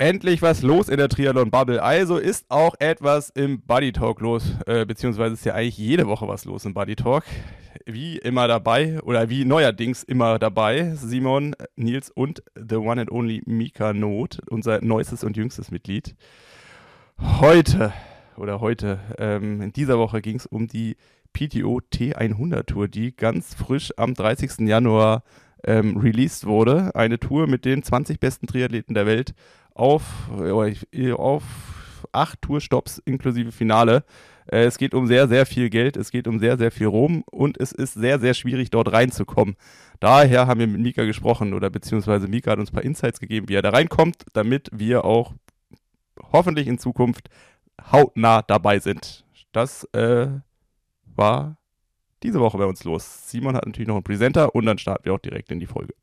endlich was los in der Triathlon-Bubble. Also ist auch etwas im Buddy Talk los, äh, beziehungsweise ist ja eigentlich jede Woche was los im Buddy Talk. Wie immer dabei oder wie neuerdings immer dabei, Simon, Nils und the one and only Mika Not, unser neuestes und jüngstes Mitglied. Heute oder heute, ähm, in dieser Woche ging es um die PTO T100 Tour, die ganz frisch am 30. Januar ähm, released wurde. Eine Tour mit den 20 besten Triathleten der Welt auf, äh, auf acht Tourstops inklusive Finale. Äh, es geht um sehr, sehr viel Geld, es geht um sehr, sehr viel Rom und es ist sehr, sehr schwierig, dort reinzukommen. Daher haben wir mit Mika gesprochen oder beziehungsweise Mika hat uns ein paar Insights gegeben, wie er da reinkommt, damit wir auch hoffentlich in Zukunft hautnah dabei sind. Das äh, war diese Woche bei uns los. Simon hat natürlich noch einen Presenter und dann starten wir auch direkt in die Folge.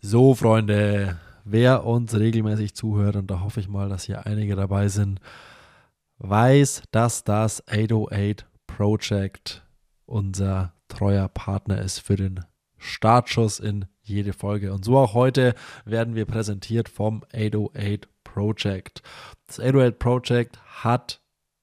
So, Freunde, wer uns regelmäßig zuhört, und da hoffe ich mal, dass hier einige dabei sind, weiß, dass das 808 Project unser treuer Partner ist für den Startschuss in jede Folge. Und so auch heute werden wir präsentiert vom 808 Project. Das 808 Project hat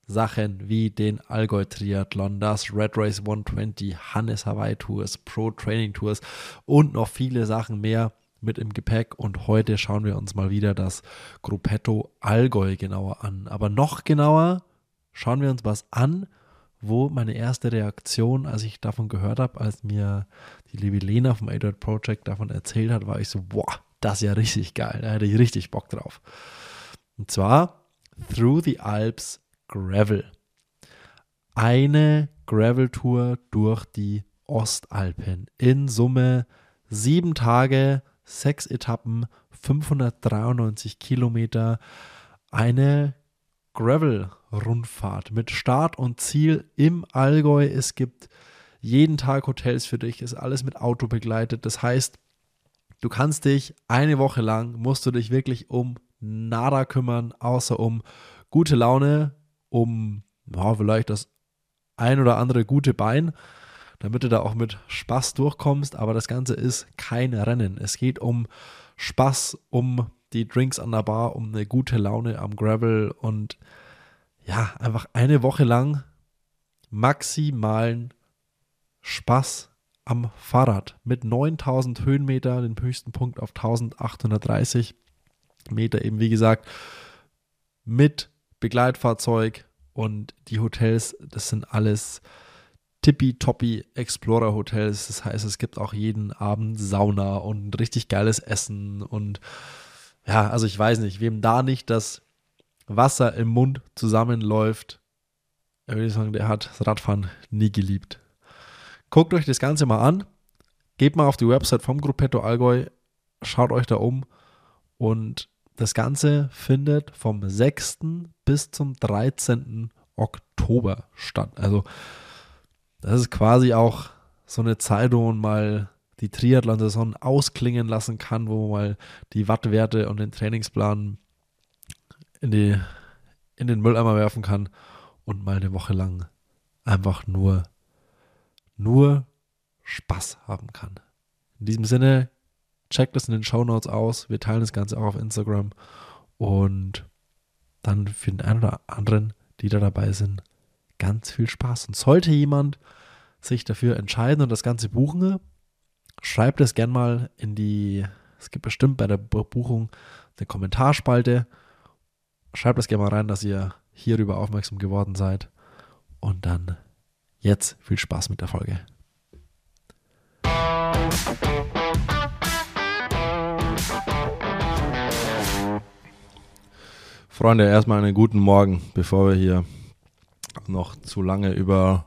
Sachen wie den Allgäu Triathlon, das Red Race 120, Hannes Hawaii Tours, Pro Training Tours und noch viele Sachen mehr mit im Gepäck und heute schauen wir uns mal wieder das Gruppetto Allgäu genauer an. Aber noch genauer schauen wir uns was an, wo meine erste Reaktion, als ich davon gehört habe, als mir die liebe Lena vom ADOT Project davon erzählt hat, war ich so, boah, das ist ja richtig geil, da hätte ich richtig Bock drauf. Und zwar Through the Alps Gravel. Eine Gravel-Tour durch die Ostalpen. In Summe sieben Tage, sechs Etappen, 593 Kilometer, eine Gravel-Rundfahrt mit Start und Ziel im Allgäu. Es gibt jeden Tag Hotels für dich, ist alles mit Auto begleitet. Das heißt, du kannst dich eine Woche lang, musst du dich wirklich um nada kümmern, außer um gute Laune, um ja, vielleicht das ein oder andere gute Bein damit du da auch mit Spaß durchkommst. Aber das Ganze ist kein Rennen. Es geht um Spaß, um die Drinks an der Bar, um eine gute Laune am Gravel und ja, einfach eine Woche lang maximalen Spaß am Fahrrad mit 9000 Höhenmeter, den höchsten Punkt auf 1830 Meter, eben wie gesagt, mit Begleitfahrzeug und die Hotels, das sind alles tippitoppi Explorer Hotels. Das heißt, es gibt auch jeden Abend Sauna und richtig geiles Essen und ja, also ich weiß nicht, wem da nicht das Wasser im Mund zusammenläuft, würde ich sagen, der hat das Radfahren nie geliebt. Guckt euch das Ganze mal an, geht mal auf die Website vom Gruppetto Allgäu, schaut euch da um und das Ganze findet vom 6. bis zum 13. Oktober statt. Also das ist quasi auch so eine Zeit, wo man mal die Triathlon-Saison ausklingen lassen kann, wo man mal die Wattwerte und den Trainingsplan in, die, in den Mülleimer werfen kann und mal eine Woche lang einfach nur, nur Spaß haben kann. In diesem Sinne, checkt es in den Show Notes aus. Wir teilen das Ganze auch auf Instagram und dann für den einen oder anderen, die da dabei sind, ganz viel Spaß. Und sollte jemand sich dafür entscheiden und das Ganze buchen, schreibt es gern mal in die, es gibt bestimmt bei der Buchung eine Kommentarspalte. Schreibt es gerne mal rein, dass ihr hierüber aufmerksam geworden seid. Und dann jetzt viel Spaß mit der Folge. Freunde, erstmal einen guten Morgen, bevor wir hier noch zu lange über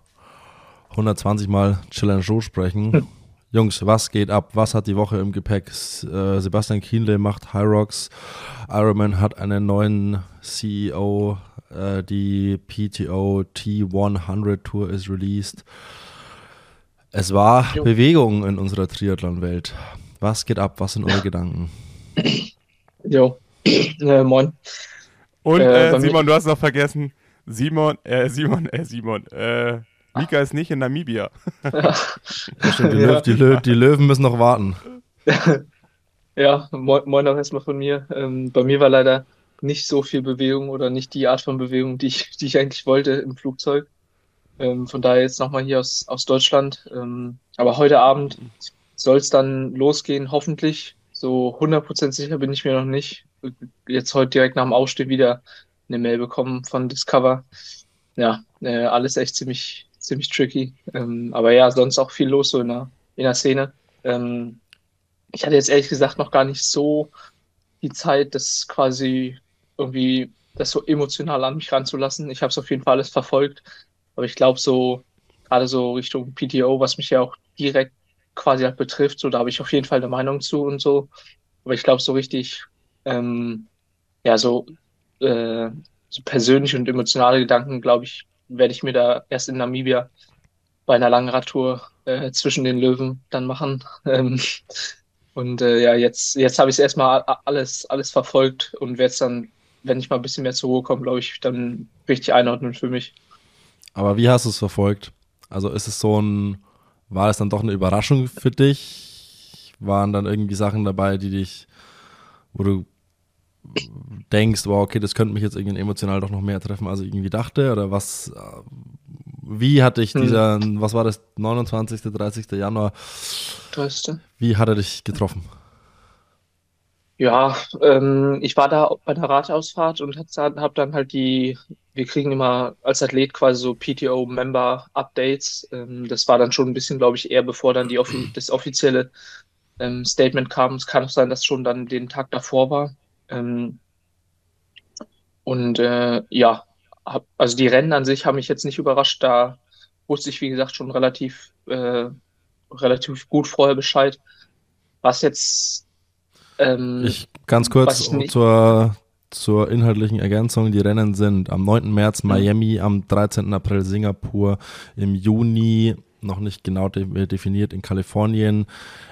120 Mal Challenge Show sprechen. Jungs, was geht ab? Was hat die Woche im Gepäck? Äh, Sebastian Kienle macht High Rocks. Ironman hat einen neuen CEO. Äh, die PTO T100 Tour ist released. Es war jo. Bewegung in unserer Triathlon-Welt. Was geht ab? Was sind eure Gedanken? Jo, äh, moin. Und äh, äh Simon, du hast noch vergessen, Simon, äh, Simon, äh, Simon, äh, Mika ist nicht in Namibia. Ja. stimmt, die, ja. Löw, die, Löw, die, Löwen müssen noch warten. Ja, moin, moin auch erstmal von mir. Ähm, bei mir war leider nicht so viel Bewegung oder nicht die Art von Bewegung, die ich, die ich eigentlich wollte im Flugzeug. Ähm, von daher jetzt nochmal hier aus, aus Deutschland. Ähm, aber heute Abend soll es dann losgehen, hoffentlich. So 100% sicher bin ich mir noch nicht. Jetzt heute direkt nach dem Aufstehen wieder eine Mail bekommen von Discover. Ja, äh, alles echt ziemlich, ziemlich tricky. Ähm, aber ja, sonst auch viel los so in der, in der Szene. Ähm, ich hatte jetzt ehrlich gesagt noch gar nicht so die Zeit, das quasi irgendwie das so emotional an mich ranzulassen. Ich habe es auf jeden Fall alles verfolgt, aber ich glaube so gerade so Richtung PTO, was mich ja auch direkt quasi halt betrifft, so da habe ich auf jeden Fall eine Meinung zu und so. Aber ich glaube so richtig, ähm, ja so, äh, so persönliche und emotionale Gedanken, glaube ich, werde ich mir da erst in Namibia bei einer langen Radtour äh, zwischen den Löwen dann machen. Ähm, und äh, ja, jetzt, jetzt habe ich es erstmal alles, alles verfolgt und werde es dann, wenn ich mal ein bisschen mehr zur Ruhe komme, glaube ich, dann richtig einordnen für mich. Aber wie hast du es verfolgt? Also ist es so ein, war es dann doch eine Überraschung für dich? Waren dann irgendwie Sachen dabei, die dich, wo du denkst, wow, okay, das könnte mich jetzt irgendwie emotional doch noch mehr treffen, als ich irgendwie dachte? Oder was, wie hat dich hm. dieser, hm. was war das, 29., 30. Januar? 30. Wie hat er dich getroffen? Ja, ähm, ich war da bei der Radausfahrt und habe dann halt die, wir kriegen immer als Athlet quasi so PTO-Member-Updates. Ähm, das war dann schon ein bisschen, glaube ich, eher bevor dann die, das offizielle ähm, Statement kam. Es kann auch sein, dass schon dann den Tag davor war. Ähm, und äh, ja, hab, also die Rennen an sich haben mich jetzt nicht überrascht. Da wusste ich, wie gesagt, schon relativ, äh, relativ gut vorher Bescheid. Was jetzt. Ähm, ich ganz kurz zur, zur inhaltlichen Ergänzung. Die Rennen sind am 9. März Miami, am 13. April Singapur, im Juni noch nicht genau definiert in Kalifornien,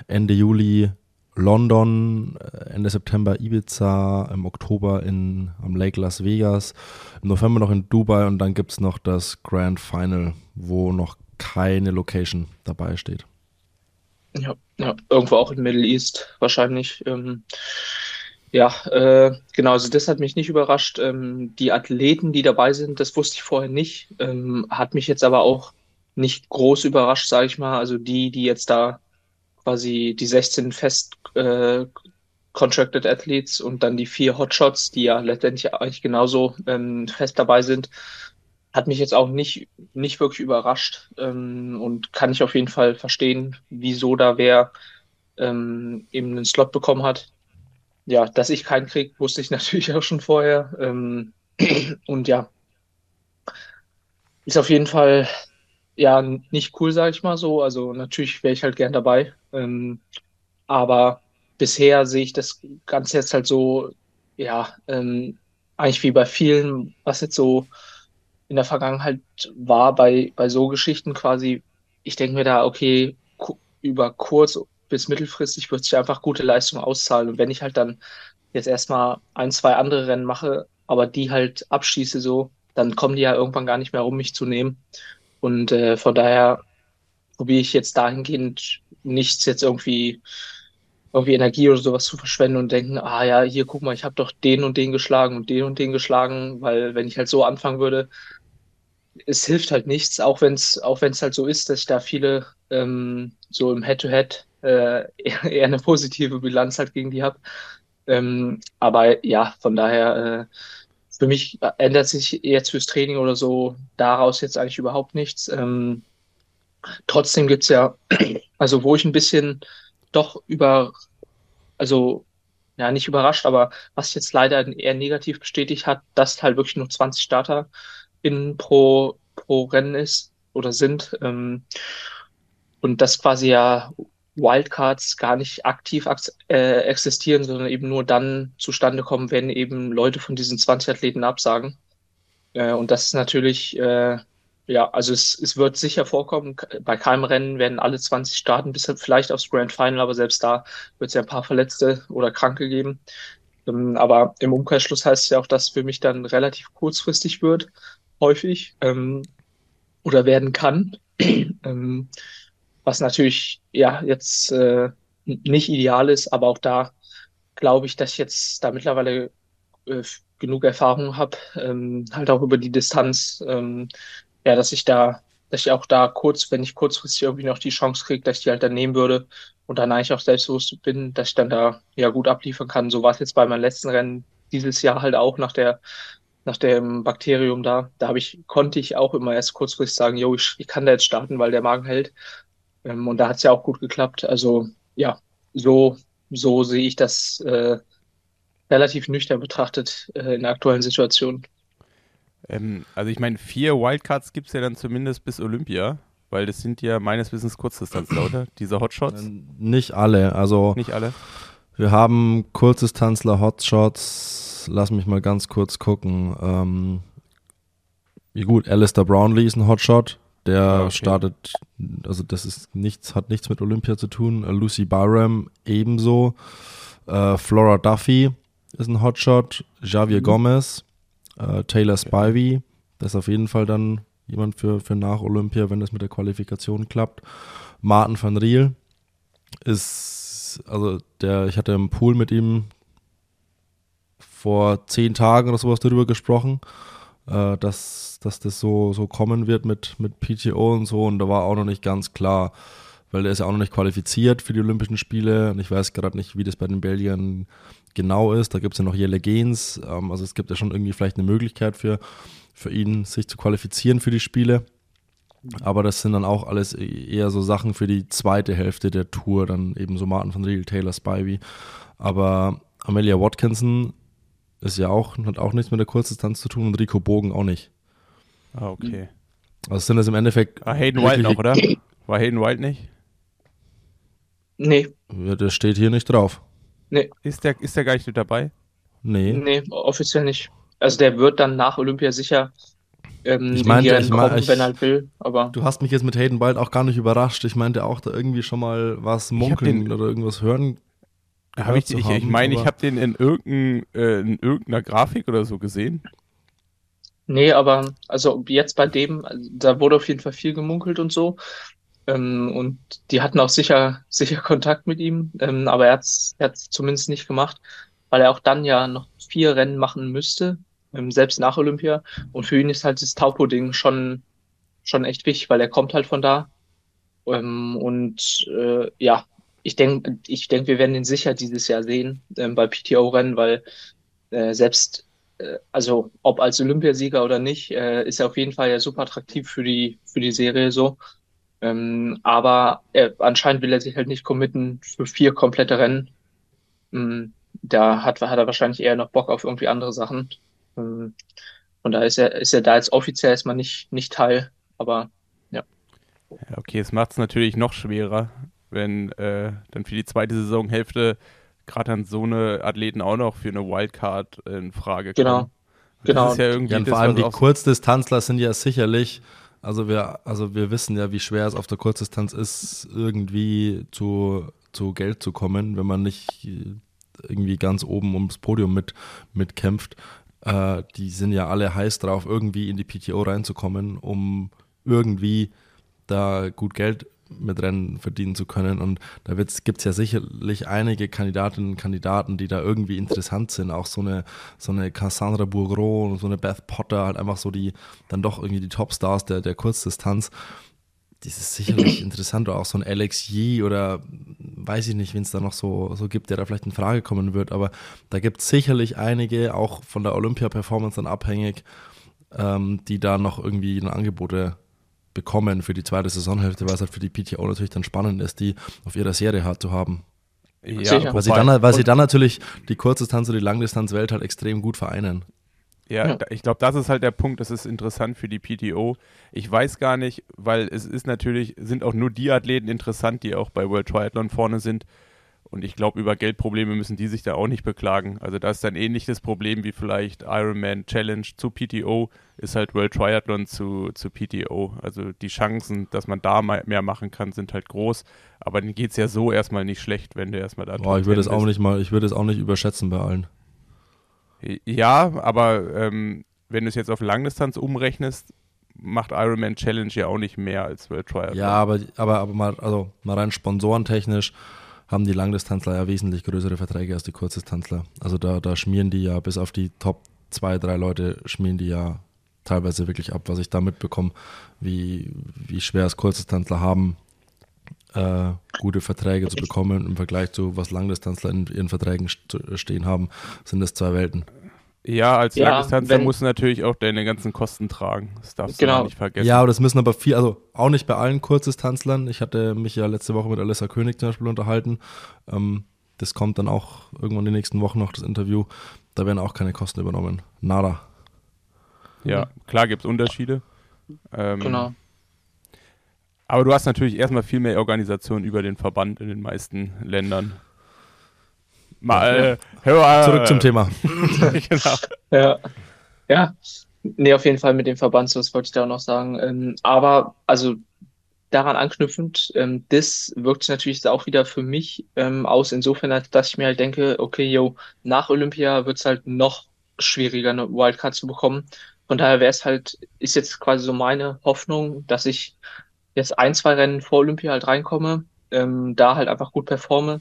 Ende Juli London, äh, Ende September Ibiza, im Oktober in, am Lake Las Vegas, im November noch in Dubai und dann gibt es noch das Grand Final, wo noch keine Location dabei steht. Ja, ja irgendwo auch in Middle East wahrscheinlich. Ähm, ja, äh, genau, also das hat mich nicht überrascht. Ähm, die Athleten, die dabei sind, das wusste ich vorher nicht, ähm, hat mich jetzt aber auch nicht groß überrascht, sage ich mal. Also die, die jetzt da quasi die 16 fest äh, Contracted Athletes und dann die vier Hotshots, die ja letztendlich eigentlich genauso ähm, fest dabei sind, hat mich jetzt auch nicht, nicht wirklich überrascht ähm, und kann ich auf jeden Fall verstehen, wieso da wer ähm, eben einen Slot bekommen hat. Ja, dass ich keinen krieg, wusste ich natürlich auch schon vorher. Ähm, und ja, ist auf jeden Fall ja nicht cool, sage ich mal so. Also natürlich wäre ich halt gern dabei. Ähm, aber bisher sehe ich das Ganze jetzt halt so, ja, ähm, eigentlich wie bei vielen, was jetzt so in der Vergangenheit war, bei, bei so Geschichten quasi, ich denke mir da, okay, über kurz bis mittelfristig wird sich einfach gute Leistung auszahlen. Und wenn ich halt dann jetzt erstmal ein, zwei andere Rennen mache, aber die halt abschließe so, dann kommen die ja irgendwann gar nicht mehr rum, mich zu nehmen. Und äh, von daher probiere ich jetzt dahingehend nichts jetzt irgendwie irgendwie Energie oder sowas zu verschwenden und denken, ah ja, hier guck mal, ich habe doch den und den geschlagen und den und den geschlagen, weil wenn ich halt so anfangen würde, es hilft halt nichts, auch wenn es auch wenn es halt so ist, dass ich da viele ähm, so im Head-to-Head -Head, äh, eher, eher, eine positive Bilanz halt gegen die habe. Ähm, aber ja, von daher äh, für mich ändert sich jetzt fürs Training oder so daraus jetzt eigentlich überhaupt nichts. Ähm, trotzdem gibt's ja, also wo ich ein bisschen doch über, also ja, nicht überrascht, aber was jetzt leider eher negativ bestätigt hat, dass halt wirklich nur 20 Starter in pro, pro Rennen ist oder sind. Ähm, und dass quasi ja Wildcards gar nicht aktiv äh, existieren, sondern eben nur dann zustande kommen, wenn eben Leute von diesen 20 Athleten absagen. Äh, und das ist natürlich, äh, ja, also es, es wird sicher vorkommen, bei keinem Rennen werden alle 20 starten, bis vielleicht aufs Grand Final, aber selbst da wird es ja ein paar Verletzte oder Kranke geben. Ähm, aber im Umkehrschluss heißt es ja auch, dass für mich dann relativ kurzfristig wird, häufig, ähm, oder werden kann. was natürlich ja jetzt äh, nicht ideal ist, aber auch da glaube ich, dass ich jetzt da mittlerweile äh, genug Erfahrung habe, ähm, halt auch über die Distanz, ähm, ja, dass ich da, dass ich auch da kurz, wenn ich kurzfristig irgendwie noch die Chance kriege, dass ich die halt dann nehmen würde und dann eigentlich auch selbstbewusst bin, dass ich dann da ja gut abliefern kann. So war es jetzt bei meinem letzten Rennen dieses Jahr halt auch nach der nach dem Bakterium da. Da habe ich konnte ich auch immer erst kurzfristig sagen, yo, ich, ich kann da jetzt starten, weil der Magen hält. Ähm, und da hat es ja auch gut geklappt. Also ja, so so sehe ich das äh, relativ nüchtern betrachtet äh, in der aktuellen Situation. Ähm, also ich meine, vier Wildcards gibt es ja dann zumindest bis Olympia, weil das sind ja meines Wissens Kurzdistanzler, oder? Diese Hotshots? Nicht alle, also nicht alle. Wir haben Kurzdistanzler, Hotshots, lass mich mal ganz kurz gucken. Ähm, wie gut, Alistair Brownlee ist ein Hotshot, der ah, okay. startet, also das ist nichts, hat nichts mit Olympia zu tun. Lucy Barham ebenso. Äh, Flora Duffy ist ein Hotshot. Javier mhm. Gomez, äh, Taylor Spivey, das ist auf jeden Fall dann jemand für, für nach Olympia, wenn das mit der Qualifikation klappt. Martin van Riel ist, also der, ich hatte im Pool mit ihm vor zehn Tagen oder sowas darüber gesprochen, äh, dass, dass das so, so kommen wird mit, mit PTO und so und da war auch noch nicht ganz klar, weil der ist ja auch noch nicht qualifiziert für die Olympischen Spiele und ich weiß gerade nicht, wie das bei den Belgiern genau ist. Da gibt es ja noch Jelle Gens. Ähm, also es gibt ja schon irgendwie vielleicht eine Möglichkeit für, für ihn, sich zu qualifizieren für die Spiele. Aber das sind dann auch alles e-, eher so Sachen für die zweite Hälfte der Tour, dann eben so Martin von Riel, Taylor Spivey. Aber Amelia Watkinson ist ja auch, hat auch nichts mit der Kurzdistanz zu tun und Rico Bogen auch nicht. Ah, okay. Also sind das im Endeffekt. War Hayden Wild noch, oder? War Hayden Wild nicht? Nee. Ja, der steht hier nicht drauf. Nee. Ist der, ist der gar nicht mit dabei? Nee. Nee, offiziell nicht. Also der wird dann nach Olympia sicher ähm, ich meinte, ich mein, kommen, wenn er will. Aber du hast mich jetzt mit Hayden bald auch gar nicht überrascht. Ich meinte auch da irgendwie schon mal was munkeln oder irgendwas hören. Hab ich ich, ich meine, ich habe den in, irgendein, äh, in irgendeiner Grafik oder so gesehen. Nee, aber also jetzt bei dem, da wurde auf jeden Fall viel gemunkelt und so. Ähm, und die hatten auch sicher, sicher Kontakt mit ihm, ähm, aber er hat es zumindest nicht gemacht, weil er auch dann ja noch vier Rennen machen müsste, ähm, selbst nach Olympia. Und für ihn ist halt das Taupo-Ding schon, schon echt wichtig, weil er kommt halt von da. Ähm, und äh, ja, ich denke, ich denk, wir werden ihn sicher dieses Jahr sehen ähm, bei PTO-Rennen, weil äh, selbst äh, also ob als Olympiasieger oder nicht, äh, ist er auf jeden Fall ja super attraktiv für die, für die Serie so. Ähm, aber er, anscheinend will er sich halt nicht committen für vier komplette Rennen. Ähm, da hat, hat er wahrscheinlich eher noch Bock auf irgendwie andere Sachen. Ähm, und da ist er, ist er da jetzt offiziell erstmal nicht, nicht Teil, aber ja. okay, es macht es natürlich noch schwerer, wenn äh, dann für die zweite Saisonhälfte gerade dann so eine Athleten auch noch für eine Wildcard in Frage kommen. Genau. Genau. Das ist ja irgendwie ja, und vor allem die Kurzdistanzler sind ja sicherlich also wir, also wir wissen ja, wie schwer es auf der Kurzdistanz ist, irgendwie zu, zu Geld zu kommen, wenn man nicht irgendwie ganz oben ums Podium mit, mitkämpft. Äh, die sind ja alle heiß drauf, irgendwie in die PTO reinzukommen, um irgendwie da gut Geld mit Rennen verdienen zu können. Und da gibt es ja sicherlich einige Kandidatinnen und Kandidaten, die da irgendwie interessant sind. Auch so eine, so eine Cassandra Bourgron, so eine Beth Potter, halt einfach so die, dann doch irgendwie die Topstars der, der Kurzdistanz. Das ist sicherlich interessant. Oder auch so ein Alex Yee oder weiß ich nicht, wen es da noch so, so gibt, der da vielleicht in Frage kommen wird. Aber da gibt es sicherlich einige, auch von der Olympia-Performance dann abhängig, ähm, die da noch irgendwie Angebote bekommen für die zweite Saisonhälfte, weil es halt für die PTO natürlich dann spannend ist, die auf ihrer Serie hart zu haben. Ja, weil, sie dann, weil sie dann natürlich die Kurzdistanz und die Langdistanzwelt halt extrem gut vereinen. Ja, ja. ich glaube, das ist halt der Punkt, das ist interessant für die PTO. Ich weiß gar nicht, weil es ist natürlich, sind auch nur die Athleten interessant, die auch bei World Triathlon vorne sind. Und ich glaube, über Geldprobleme müssen die sich da auch nicht beklagen. Also da ist dann ähnliches Problem wie vielleicht Ironman Challenge zu PTO, ist halt World Triathlon zu, zu PTO. Also die Chancen, dass man da mehr machen kann, sind halt groß. Aber dann geht es ja so erstmal nicht schlecht, wenn du erstmal da Boah, ich würde es auch nicht mal, ich würde es auch nicht überschätzen bei allen. Ja, aber ähm, wenn du es jetzt auf Langdistanz umrechnest, macht Ironman Challenge ja auch nicht mehr als World Triathlon. Ja, aber, aber, aber mal, also mal rein sponsorentechnisch haben die Langdistanzler ja wesentlich größere Verträge als die Kurzdistanzler. Also da, da schmieren die ja bis auf die Top zwei, drei Leute, schmieren die ja teilweise wirklich ab, was ich da mitbekomme, wie, wie schwer es Kurzdistanzler haben, äh, gute Verträge zu bekommen im Vergleich zu was Langdistanzler in ihren Verträgen stehen haben, sind das zwei Welten. Ja, als ja, Langdistanzler musst du natürlich auch deine ganzen Kosten tragen. Das darfst genau. du nicht vergessen. Ja, aber das müssen aber viel, also auch nicht bei allen Kurzdistanzlern. Ich hatte mich ja letzte Woche mit Alessa König zum Beispiel unterhalten. Ähm, das kommt dann auch irgendwann in den nächsten Wochen noch, das Interview. Da werden auch keine Kosten übernommen. Nada. Ja, klar gibt es Unterschiede. Ähm, genau. Aber du hast natürlich erstmal viel mehr Organisation über den Verband in den meisten Ländern. Mal, äh, Zurück zum Thema. genau. Ja. ja, nee, auf jeden Fall mit dem Verband, das wollte ich da auch noch sagen. Ähm, aber, also daran anknüpfend, ähm, das wirkt sich natürlich auch wieder für mich ähm, aus, insofern, dass ich mir halt denke, okay, yo, nach Olympia wird es halt noch schwieriger, eine Wildcard zu bekommen. Von daher wäre es halt, ist jetzt quasi so meine Hoffnung, dass ich jetzt ein, zwei Rennen vor Olympia halt reinkomme, ähm, da halt einfach gut performe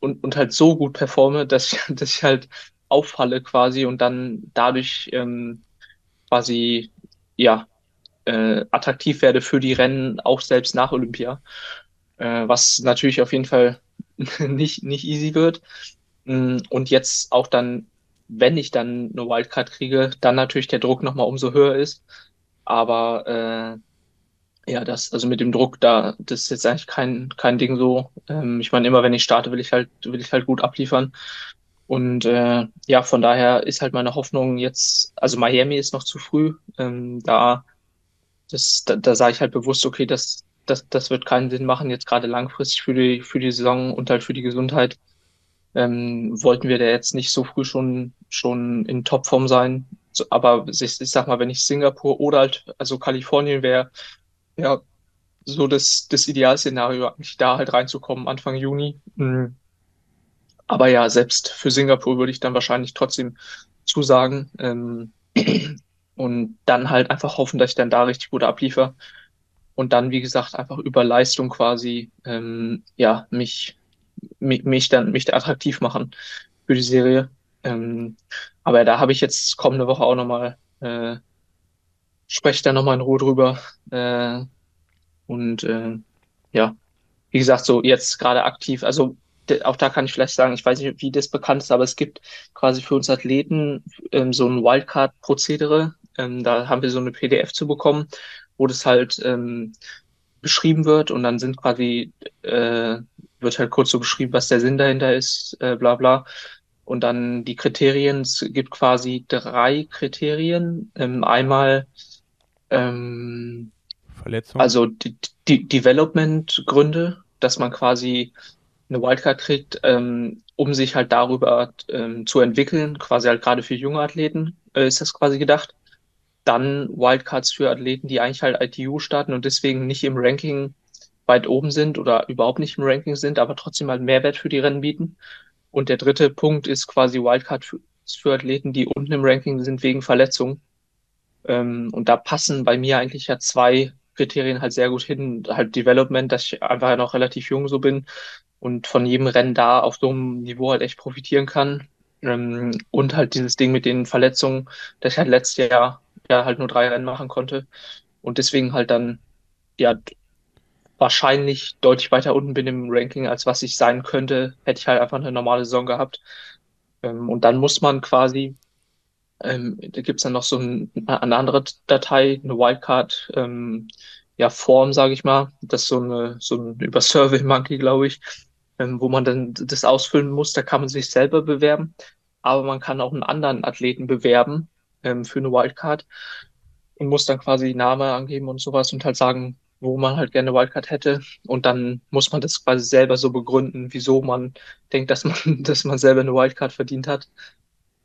und, und halt so gut performe, dass ich, dass ich halt auffalle quasi und dann dadurch ähm, quasi ja äh, attraktiv werde für die Rennen auch selbst nach Olympia, äh, was natürlich auf jeden Fall nicht nicht easy wird. Mm, und jetzt auch dann, wenn ich dann eine Wildcard kriege, dann natürlich der Druck nochmal umso höher ist, aber äh, ja, das, also mit dem Druck, da, das ist jetzt eigentlich kein, kein Ding so. Ähm, ich meine, immer wenn ich starte, will ich halt, will ich halt gut abliefern. Und äh, ja, von daher ist halt meine Hoffnung jetzt, also Miami ist noch zu früh. Ähm, da, das, da, da sage ich halt bewusst, okay, das, das, das wird keinen Sinn machen, jetzt gerade langfristig für die, für die Saison und halt für die Gesundheit. Ähm, wollten wir da jetzt nicht so früh schon, schon in Topform sein. So, aber ich, ich sag mal, wenn ich Singapur oder halt, also Kalifornien wäre, ja, so das, das Idealszenario, da halt reinzukommen, Anfang Juni. Mhm. Aber ja, selbst für Singapur würde ich dann wahrscheinlich trotzdem zusagen. Ähm, und dann halt einfach hoffen, dass ich dann da richtig gut abliefer. Und dann, wie gesagt, einfach über Leistung quasi, ähm, ja, mich, mich, dann, mich attraktiv machen für die Serie. Ähm, aber da habe ich jetzt kommende Woche auch nochmal äh, spreche da nochmal in Ruhe drüber. Äh, und äh, ja, wie gesagt, so jetzt gerade aktiv, also auch da kann ich vielleicht sagen, ich weiß nicht, wie das bekannt ist, aber es gibt quasi für uns Athleten ähm, so ein Wildcard-Prozedere. Ähm, da haben wir so eine PDF zu bekommen, wo das halt ähm, beschrieben wird und dann sind quasi, äh, wird halt kurz so beschrieben, was der Sinn dahinter ist, äh, bla bla. Und dann die Kriterien, es gibt quasi drei Kriterien. Ähm, einmal ähm, Verletzung? Also die, die Development-Gründe, dass man quasi eine Wildcard kriegt, ähm, um sich halt darüber ähm, zu entwickeln, quasi halt gerade für junge Athleten äh, ist das quasi gedacht. Dann Wildcards für Athleten, die eigentlich halt ITU starten und deswegen nicht im Ranking weit oben sind oder überhaupt nicht im Ranking sind, aber trotzdem halt Mehrwert für die Rennen bieten. Und der dritte Punkt ist quasi Wildcard für, für Athleten, die unten im Ranking sind wegen Verletzungen. Ähm, und da passen bei mir eigentlich ja zwei Kriterien halt sehr gut hin. Halt Development, dass ich einfach noch relativ jung so bin und von jedem Rennen da auf so einem Niveau halt echt profitieren kann. Ähm, und halt dieses Ding mit den Verletzungen, dass ich halt letztes Jahr ja halt nur drei Rennen machen konnte und deswegen halt dann ja wahrscheinlich deutlich weiter unten bin im Ranking, als was ich sein könnte, hätte ich halt einfach eine normale Saison gehabt. Ähm, und dann muss man quasi ähm, da gibt's dann noch so ein, eine andere Datei, eine Wildcard, ähm, ja, Form, sage ich mal. Das ist so eine, so ein über Survey Monkey, glaube ich, ähm, wo man dann das ausfüllen muss. Da kann man sich selber bewerben, aber man kann auch einen anderen Athleten bewerben ähm, für eine Wildcard und muss dann quasi Name angeben und sowas und halt sagen, wo man halt gerne Wildcard hätte. Und dann muss man das quasi selber so begründen, wieso man denkt, dass man, dass man selber eine Wildcard verdient hat.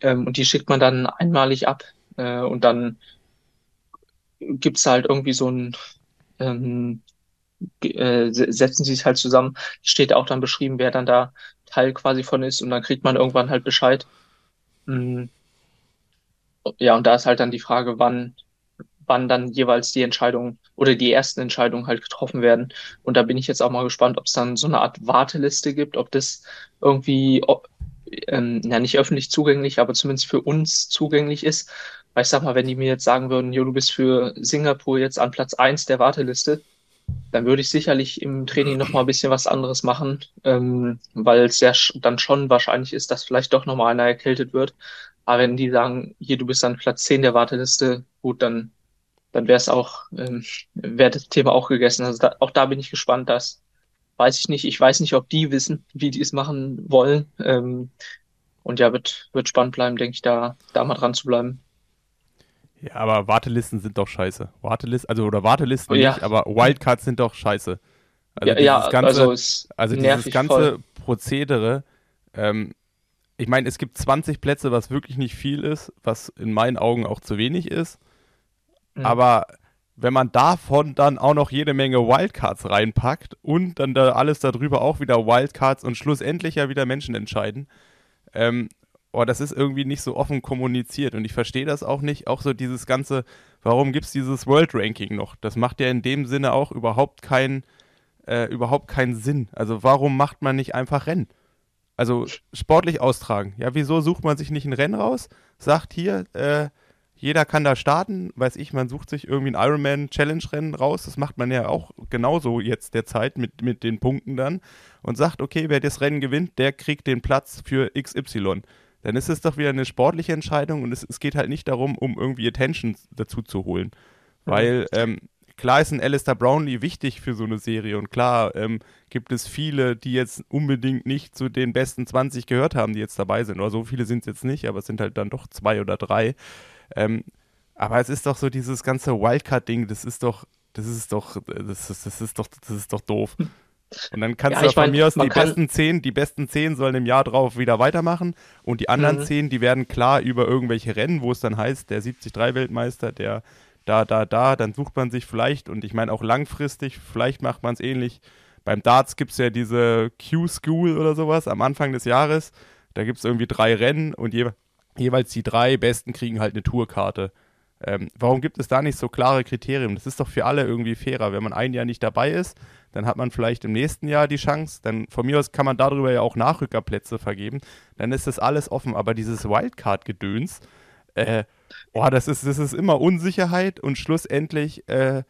Ähm, und die schickt man dann einmalig ab. Äh, und dann gibt's halt irgendwie so ein, ähm, äh, setzen sie es halt zusammen. Steht auch dann beschrieben, wer dann da Teil quasi von ist. Und dann kriegt man irgendwann halt Bescheid. Mhm. Ja, und da ist halt dann die Frage, wann, wann dann jeweils die Entscheidungen oder die ersten Entscheidungen halt getroffen werden. Und da bin ich jetzt auch mal gespannt, ob es dann so eine Art Warteliste gibt, ob das irgendwie, ähm, ja, nicht öffentlich zugänglich, aber zumindest für uns zugänglich ist. Weil ich sag mal, wenn die mir jetzt sagen würden, jo, du bist für Singapur jetzt an Platz eins der Warteliste, dann würde ich sicherlich im Training noch mal ein bisschen was anderes machen, ähm, weil es ja dann schon wahrscheinlich ist, dass vielleicht doch noch mal einer erkältet wird. Aber wenn die sagen, hier, du bist an Platz 10 der Warteliste, gut, dann, dann wäre es auch, ähm, wäre das Thema auch gegessen. Also da, auch da bin ich gespannt, dass weiß ich nicht. Ich weiß nicht, ob die wissen, wie die es machen wollen. Ähm, und ja, wird, wird spannend bleiben, denke ich, da, da mal dran zu bleiben. Ja, aber Wartelisten sind doch scheiße. Wartelisten, also oder Wartelisten ja. nicht, aber Wildcards sind doch scheiße. Also ja, ja ganze, also, also dieses ganze voll. Prozedere, ähm, ich meine, es gibt 20 Plätze, was wirklich nicht viel ist, was in meinen Augen auch zu wenig ist. Mhm. Aber wenn man davon dann auch noch jede Menge Wildcards reinpackt und dann da alles darüber auch wieder Wildcards und schlussendlich ja wieder Menschen entscheiden, ähm, oh, das ist irgendwie nicht so offen kommuniziert und ich verstehe das auch nicht. Auch so dieses ganze, warum gibt es dieses World Ranking noch? Das macht ja in dem Sinne auch überhaupt keinen, äh, überhaupt keinen Sinn. Also warum macht man nicht einfach Rennen? Also sportlich austragen. Ja, wieso sucht man sich nicht ein Rennen raus? Sagt hier, äh, jeder kann da starten, weiß ich, man sucht sich irgendwie ein Ironman Challenge Rennen raus. Das macht man ja auch genauso jetzt derzeit mit, mit den Punkten dann und sagt, okay, wer das Rennen gewinnt, der kriegt den Platz für XY. Dann ist es doch wieder eine sportliche Entscheidung und es, es geht halt nicht darum, um irgendwie Attention dazu zu holen. Mhm. Weil ähm, klar ist ein Alistair Brownlee wichtig für so eine Serie und klar ähm, gibt es viele, die jetzt unbedingt nicht zu den besten 20 gehört haben, die jetzt dabei sind. Oder so viele sind es jetzt nicht, aber es sind halt dann doch zwei oder drei. Ähm, aber es ist doch so dieses ganze Wildcard-Ding, das ist doch, das ist doch, das ist, das ist doch, das ist doch doof. Und dann kannst ja, du von mein, mir aus die besten zehn, die besten zehn sollen im Jahr drauf wieder weitermachen und die anderen mhm. zehn, die werden klar über irgendwelche Rennen, wo es dann heißt, der 73-Weltmeister, der da, da, da, dann sucht man sich vielleicht und ich meine auch langfristig, vielleicht macht man es ähnlich. Beim Darts gibt es ja diese Q-School oder sowas am Anfang des Jahres. Da gibt es irgendwie drei Rennen und je, jeweils die drei Besten kriegen halt eine Tourkarte. Ähm, warum gibt es da nicht so klare Kriterien? Das ist doch für alle irgendwie fairer. Wenn man ein Jahr nicht dabei ist, dann hat man vielleicht im nächsten Jahr die Chance. Dann von mir aus kann man darüber ja auch Nachrückerplätze vergeben. Dann ist das alles offen. Aber dieses Wildcard-Gedöns, äh, boah, das ist, das ist immer Unsicherheit und schlussendlich äh,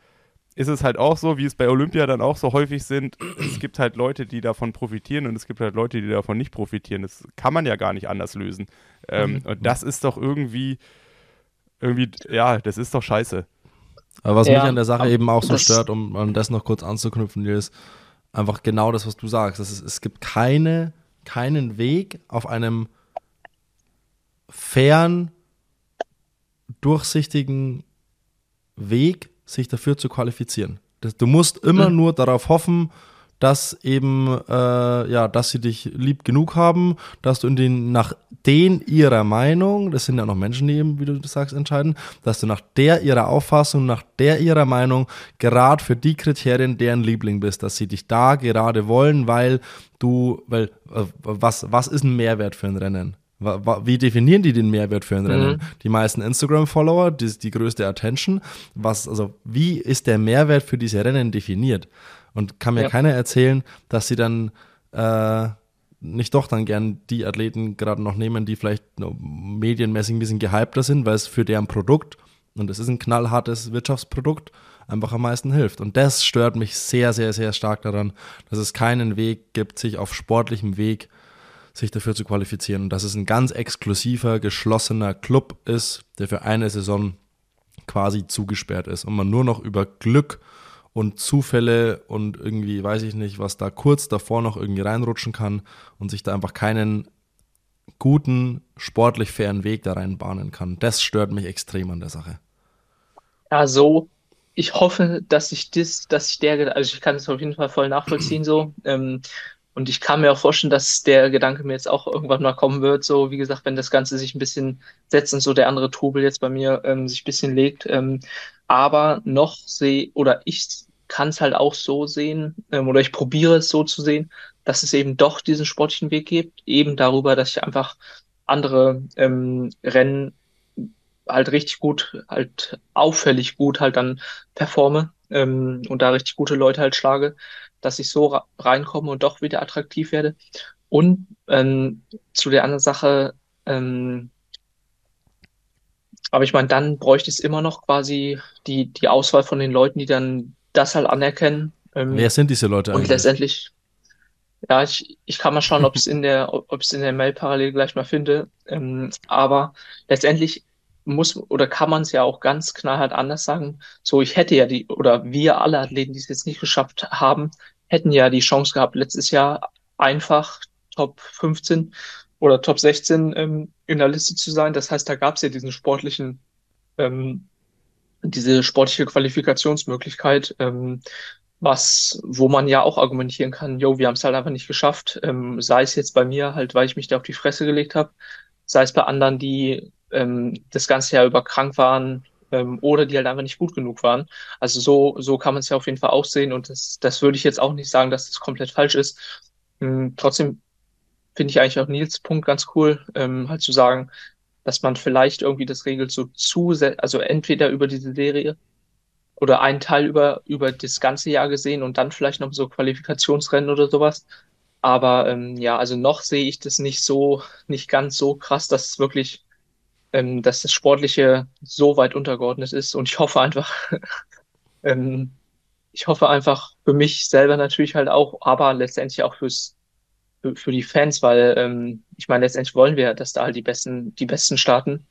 ist es halt auch so, wie es bei Olympia dann auch so häufig sind. Es gibt halt Leute, die davon profitieren und es gibt halt Leute, die davon nicht profitieren. Das kann man ja gar nicht anders lösen. Ähm, mhm. Und das ist doch irgendwie, irgendwie, ja, das ist doch scheiße. Aber was ja, mich an der Sache eben auch so stört, um, um das noch kurz anzuknüpfen, ist einfach genau das, was du sagst. Ist, es gibt keine, keinen Weg auf einem fairen, durchsichtigen Weg, sich dafür zu qualifizieren. Das, du musst immer mhm. nur darauf hoffen, dass eben, äh, ja, dass sie dich lieb genug haben, dass du in den, nach den ihrer Meinung, das sind ja noch Menschen, die eben, wie du sagst, entscheiden, dass du nach der ihrer Auffassung, nach der ihrer Meinung, gerade für die Kriterien deren Liebling bist, dass sie dich da gerade wollen, weil du, weil, äh, was, was ist ein Mehrwert für ein Rennen? Wie definieren die den Mehrwert für ein Rennen? Mhm. Die meisten Instagram-Follower, die, die größte Attention. Was, also, wie ist der Mehrwert für diese Rennen definiert? Und kann mir ja. keiner erzählen, dass sie dann äh, nicht doch dann gern die Athleten gerade noch nehmen, die vielleicht medienmäßig ein bisschen gehypter sind, weil es für deren Produkt, und es ist ein knallhartes Wirtschaftsprodukt, einfach am meisten hilft. Und das stört mich sehr, sehr, sehr stark daran, dass es keinen Weg gibt, sich auf sportlichem Weg sich dafür zu qualifizieren. Und dass es ein ganz exklusiver, geschlossener Club ist, der für eine Saison quasi zugesperrt ist und man nur noch über Glück und Zufälle und irgendwie weiß ich nicht, was da kurz davor noch irgendwie reinrutschen kann und sich da einfach keinen guten, sportlich fairen Weg da reinbahnen kann. Das stört mich extrem an der Sache. Ja, so. Ich hoffe, dass ich das, dass ich der, also ich kann es auf jeden Fall voll nachvollziehen so. Ähm, und ich kann mir auch vorstellen, dass der Gedanke mir jetzt auch irgendwann mal kommen wird. So, wie gesagt, wenn das Ganze sich ein bisschen setzt und so der andere Trubel jetzt bei mir ähm, sich ein bisschen legt. Ähm, aber noch sehe, oder ich kann es halt auch so sehen, ähm, oder ich probiere es so zu sehen, dass es eben doch diesen sportlichen Weg gibt, eben darüber, dass ich einfach andere ähm, Rennen halt richtig gut, halt auffällig gut halt dann performe ähm, und da richtig gute Leute halt schlage, dass ich so reinkomme und doch wieder attraktiv werde. Und ähm, zu der anderen Sache, ähm, aber ich meine, dann bräuchte es immer noch quasi die, die Auswahl von den Leuten, die dann das halt anerkennen. Ähm, Wer sind diese Leute eigentlich? Und letztendlich, ja, ich, ich kann mal schauen, ob es in der, ob es in der Mail parallel gleich mal finde. Ähm, aber letztendlich muss oder kann man es ja auch ganz knallhart anders sagen. So, ich hätte ja die, oder wir alle Athleten, die es jetzt nicht geschafft haben, hätten ja die Chance gehabt, letztes Jahr einfach Top 15 oder Top 16 ähm, in der Liste zu sein. Das heißt, da gab es ja diesen sportlichen, ähm, diese sportliche Qualifikationsmöglichkeit, ähm, was, wo man ja auch argumentieren kann, jo, wir haben es halt einfach nicht geschafft. Ähm, sei es jetzt bei mir halt, weil ich mich da auf die Fresse gelegt habe, sei es bei anderen, die ähm, das ganze Jahr über krank waren ähm, oder die halt einfach nicht gut genug waren. Also so, so kann man es ja auf jeden Fall auch sehen und das, das würde ich jetzt auch nicht sagen, dass das komplett falsch ist. Ähm, trotzdem finde ich eigentlich auch Nils Punkt ganz cool, ähm, halt zu sagen, dass man vielleicht irgendwie das regelt so zu, also entweder über diese Serie oder einen Teil über, über das ganze Jahr gesehen und dann vielleicht noch so Qualifikationsrennen oder sowas. Aber ähm, ja, also noch sehe ich das nicht so, nicht ganz so krass, dass es wirklich ähm, dass das Sportliche so weit untergeordnet ist. Und ich hoffe einfach, ähm, ich hoffe einfach für mich selber natürlich halt auch, aber letztendlich auch fürs für, für die Fans, weil ähm, ich meine, letztendlich wollen wir, dass da halt die besten, die besten starten.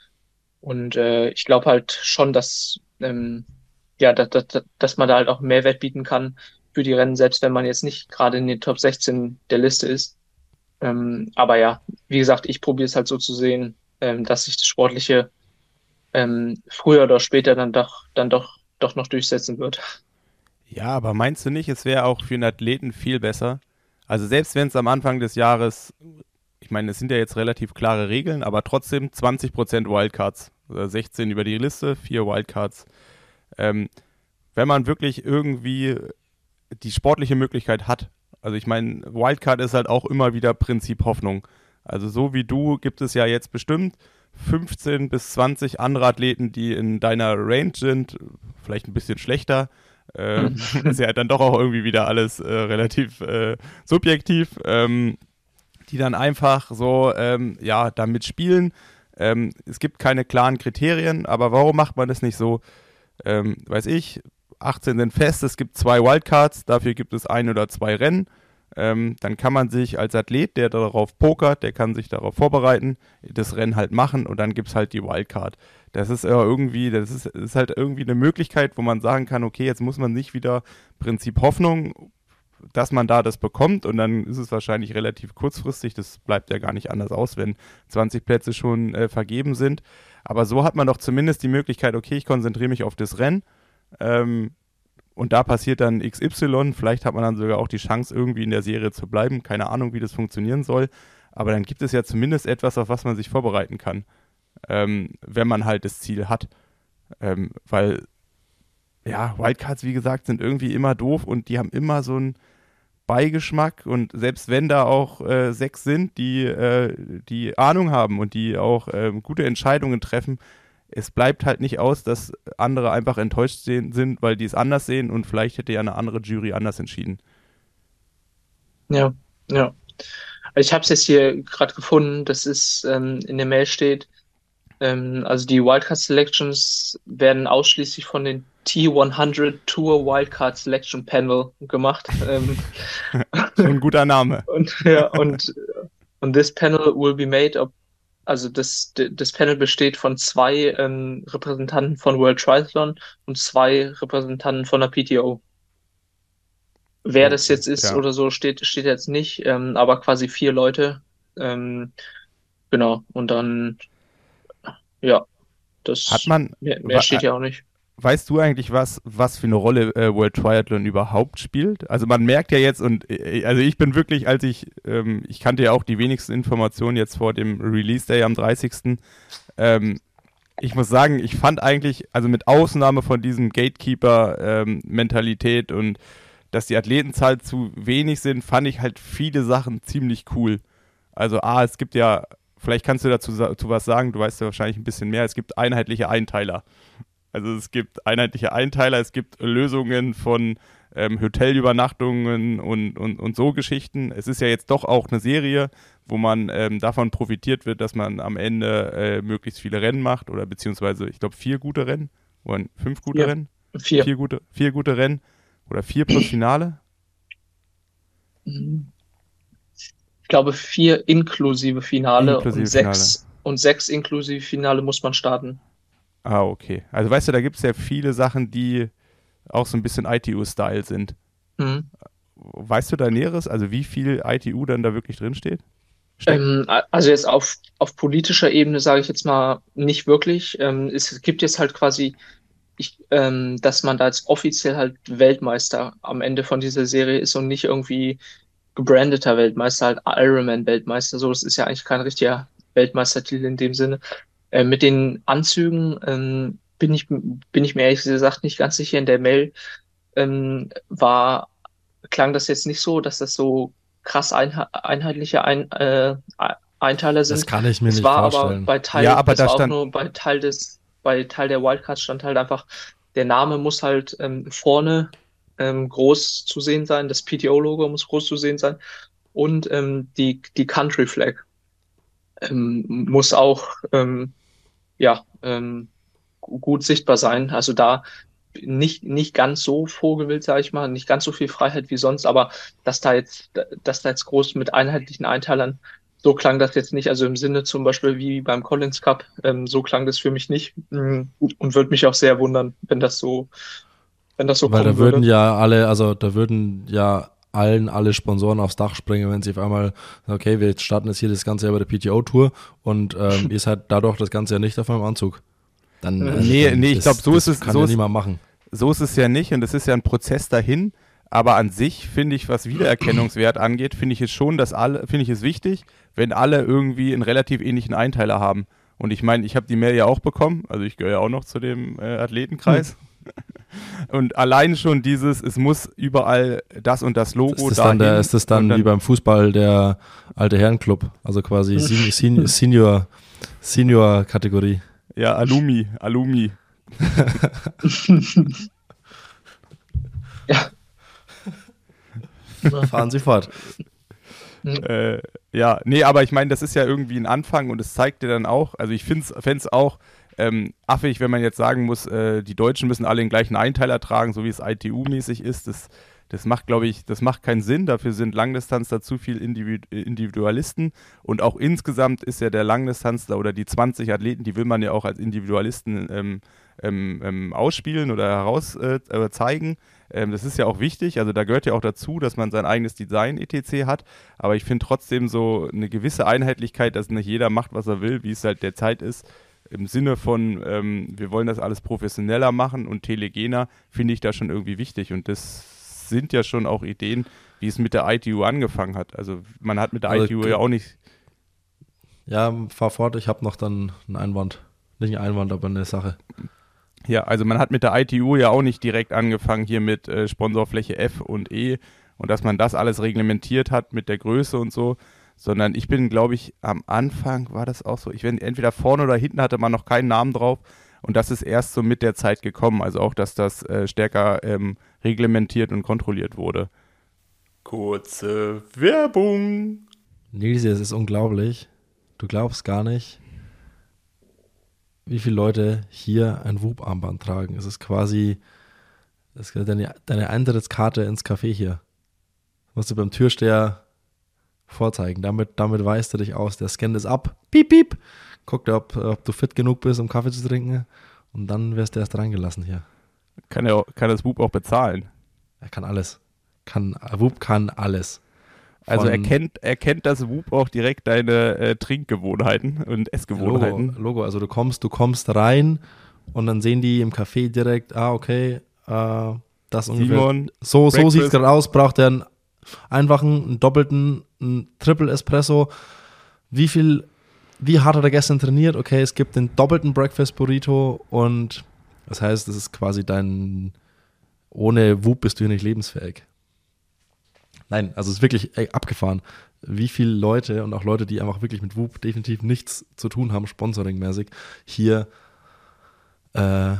Und äh, ich glaube halt schon, dass ähm, ja, dass, dass, dass man da halt auch Mehrwert bieten kann für die Rennen, selbst wenn man jetzt nicht gerade in den Top 16 der Liste ist. Ähm, aber ja, wie gesagt, ich probiere es halt so zu sehen, ähm, dass sich das Sportliche ähm, früher oder später dann doch, dann doch, doch noch durchsetzen wird. Ja, aber meinst du nicht, es wäre auch für einen Athleten viel besser? Also selbst wenn es am Anfang des Jahres, ich meine, es sind ja jetzt relativ klare Regeln, aber trotzdem 20% Wildcards, 16 über die Liste, 4 Wildcards. Ähm, wenn man wirklich irgendwie die sportliche Möglichkeit hat, also ich meine, Wildcard ist halt auch immer wieder Prinzip Hoffnung. Also so wie du gibt es ja jetzt bestimmt 15 bis 20 andere Athleten, die in deiner Range sind, vielleicht ein bisschen schlechter. Äh, ist ja dann doch auch irgendwie wieder alles äh, relativ äh, subjektiv, ähm, die dann einfach so, ähm, ja, damit spielen. Ähm, es gibt keine klaren Kriterien, aber warum macht man das nicht so? Ähm, weiß ich, 18 sind fest, es gibt zwei Wildcards, dafür gibt es ein oder zwei Rennen ähm, dann kann man sich als Athlet, der darauf pokert, der kann sich darauf vorbereiten, das Rennen halt machen und dann gibt es halt die Wildcard. Das ist irgendwie, das ist, ist halt irgendwie eine Möglichkeit, wo man sagen kann, okay, jetzt muss man nicht wieder Prinzip Hoffnung, dass man da das bekommt und dann ist es wahrscheinlich relativ kurzfristig, das bleibt ja gar nicht anders aus, wenn 20 Plätze schon äh, vergeben sind. Aber so hat man doch zumindest die Möglichkeit, okay, ich konzentriere mich auf das Rennen. Ähm, und da passiert dann XY, vielleicht hat man dann sogar auch die Chance, irgendwie in der Serie zu bleiben. Keine Ahnung, wie das funktionieren soll. Aber dann gibt es ja zumindest etwas, auf was man sich vorbereiten kann, ähm, wenn man halt das Ziel hat. Ähm, weil, ja, Wildcards, wie gesagt, sind irgendwie immer doof und die haben immer so einen Beigeschmack. Und selbst wenn da auch äh, sechs sind, die, äh, die Ahnung haben und die auch äh, gute Entscheidungen treffen, es bleibt halt nicht aus, dass andere einfach enttäuscht sind, weil die es anders sehen und vielleicht hätte ja eine andere Jury anders entschieden. Ja, ja. Ich habe es jetzt hier gerade gefunden, das ist ähm, in der Mail steht, ähm, also die Wildcard Selections werden ausschließlich von den T100 Tour Wildcard Selection Panel gemacht. Ähm, ein guter Name. und, ja, und, und this panel will be made up also das, das Panel besteht von zwei ähm, Repräsentanten von World Triathlon und zwei Repräsentanten von der PTO. Wer das jetzt ist ja. oder so, steht, steht jetzt nicht, ähm, aber quasi vier Leute. Ähm, genau, und dann, ja, das hat man, mehr, mehr steht ja auch nicht weißt du eigentlich, was, was für eine Rolle äh, World Triathlon überhaupt spielt? Also man merkt ja jetzt, und äh, also ich bin wirklich, als ich, ähm, ich kannte ja auch die wenigsten Informationen jetzt vor dem Release Day am 30. Ähm, ich muss sagen, ich fand eigentlich, also mit Ausnahme von diesem Gatekeeper-Mentalität ähm, und dass die Athletenzahl zu wenig sind, fand ich halt viele Sachen ziemlich cool. Also A, es gibt ja vielleicht kannst du dazu, dazu was sagen, du weißt ja wahrscheinlich ein bisschen mehr. Es gibt einheitliche Einteiler. Also es gibt einheitliche Einteiler, es gibt Lösungen von ähm, Hotelübernachtungen und, und, und so Geschichten. Es ist ja jetzt doch auch eine Serie, wo man ähm, davon profitiert wird, dass man am Ende äh, möglichst viele Rennen macht oder beziehungsweise, ich glaube, vier gute Rennen oder fünf gute ja, Rennen. Vier. Vier gute, vier gute Rennen oder vier plus Finale. Ich glaube, vier inklusive Finale inklusive und sechs Finale. und sechs inklusive Finale muss man starten. Ah, okay. Also weißt du, da gibt es ja viele Sachen, die auch so ein bisschen ITU-Style sind. Mhm. Weißt du da Näheres? Also wie viel ITU dann da wirklich drinsteht? Ähm, also jetzt auf, auf politischer Ebene sage ich jetzt mal nicht wirklich. Ähm, es gibt jetzt halt quasi, ich, ähm, dass man da jetzt offiziell halt Weltmeister am Ende von dieser Serie ist und nicht irgendwie gebrandeter Weltmeister, halt Ironman-Weltmeister. So, das ist ja eigentlich kein richtiger Weltmeistertitel in dem Sinne. Äh, mit den Anzügen ähm, bin ich, bin ich mir ehrlich gesagt nicht ganz sicher. In der Mail ähm, war, klang das jetzt nicht so, dass das so krass einhe einheitliche ein, äh, Einteiler sind. Das kann ich mir es nicht war vorstellen. Aber bei Teil, ja, aber da stand... nur bei Teil des, bei Teil der Wildcards stand halt einfach, der Name muss halt ähm, vorne ähm, groß zu sehen sein, das PTO-Logo muss groß zu sehen sein und ähm, die, die Country Flag ähm, muss auch ähm, ja, ähm, gut sichtbar sein. Also da nicht, nicht ganz so vogelwild, sage ich mal, nicht ganz so viel Freiheit wie sonst, aber dass da jetzt, dass da jetzt groß mit einheitlichen Einteilern, so klang das jetzt nicht, also im Sinne zum Beispiel wie beim Collins Cup, ähm, so klang das für mich nicht mm, und würde mich auch sehr wundern, wenn das so, wenn das so Weil da würden würde. ja alle, also da würden ja allen alle Sponsoren aufs Dach springen, wenn sie auf einmal, okay, wir starten jetzt hier das Ganze ja bei der PTO-Tour und ähm, ihr seid dadurch das Ganze ja nicht auf meinem Anzug. Dann, äh, nee, dann nee, ich glaube, so ist es. Kann so ja niemand machen. So ist es ja nicht und es ist ja ein Prozess dahin. Aber an sich finde ich, was Wiedererkennungswert angeht, finde ich es schon, dass alle, finde ich es wichtig, wenn alle irgendwie einen relativ ähnlichen Einteiler haben. Und ich meine, ich habe die Mail ja auch bekommen, also ich gehöre ja auch noch zu dem äh, Athletenkreis. Hm. Und allein schon dieses, es muss überall das und das Logo ist das dann der, Ist das dann, dann, wie beim Fußball der alte Herrenclub, also quasi Senior, Senior, Senior Kategorie. Ja, Alumi, Alumi. ja. Fahren Sie fort. Äh, ja, nee, aber ich meine, das ist ja irgendwie ein Anfang und es zeigt dir dann auch, also ich fände es auch ähm, affig, wenn man jetzt sagen muss, äh, die Deutschen müssen alle den gleichen Einteiler tragen, so wie es ITU-mäßig ist. Das, das macht, glaube ich, das macht keinen Sinn. Dafür sind Langdistanzler zu viel Individualisten. Und auch insgesamt ist ja der Langdistanzler oder die 20 Athleten, die will man ja auch als Individualisten ähm, ähm, ähm ausspielen oder heraus äh, äh, zeigen. Ähm, das ist ja auch wichtig. Also da gehört ja auch dazu, dass man sein eigenes Design etc. hat. Aber ich finde trotzdem so eine gewisse Einheitlichkeit, dass nicht jeder macht, was er will, wie es halt derzeit ist im Sinne von, ähm, wir wollen das alles professioneller machen und telegener, finde ich da schon irgendwie wichtig. Und das sind ja schon auch Ideen, wie es mit der ITU angefangen hat. Also man hat mit der also, ITU ja auch nicht. Ja, fahr fort, ich habe noch dann einen Einwand. Nicht einen Einwand, aber eine Sache. Ja, also man hat mit der ITU ja auch nicht direkt angefangen hier mit äh, Sponsorfläche F und E und dass man das alles reglementiert hat mit der Größe und so, sondern ich bin, glaube ich, am Anfang war das auch so, ich bin entweder vorne oder hinten hatte man noch keinen Namen drauf und das ist erst so mit der Zeit gekommen, also auch, dass das äh, stärker ähm, reglementiert und kontrolliert wurde. Kurze Werbung. Nils, es ist unglaublich. Du glaubst gar nicht, wie viele Leute hier ein Whoop-Armband tragen. Es ist quasi das ist deine, deine Eintrittskarte ins Café hier. Musst du beim Türsteher vorzeigen. Damit, damit weist du dich aus. Der scannt es ab. Piep, piep. Guckt, ob, ob du fit genug bist, um Kaffee zu trinken. Und dann wirst du erst reingelassen hier. Kann, er, kann das Whoop auch bezahlen? Er kann alles. Kann, Whoop kann alles. Also er kennt, er kennt das Whoop auch direkt deine äh, Trinkgewohnheiten und Essgewohnheiten. Logo, Logo, also du kommst, du kommst rein und dann sehen die im Café direkt, ah, okay, äh, das ungefähr. Simon, so, so sieht es gerade aus, braucht er einen einfachen, einen doppelten, einen Triple Espresso. Wie viel, wie hart hat er gestern trainiert? Okay, es gibt den doppelten Breakfast Burrito und das heißt, das ist quasi dein, ohne Whoop bist du hier nicht lebensfähig. Nein, also es ist wirklich ey, abgefahren. wie viele Leute und auch Leute, die einfach wirklich mit Whoop definitiv nichts zu tun haben, sponsoringmäßig, hier äh,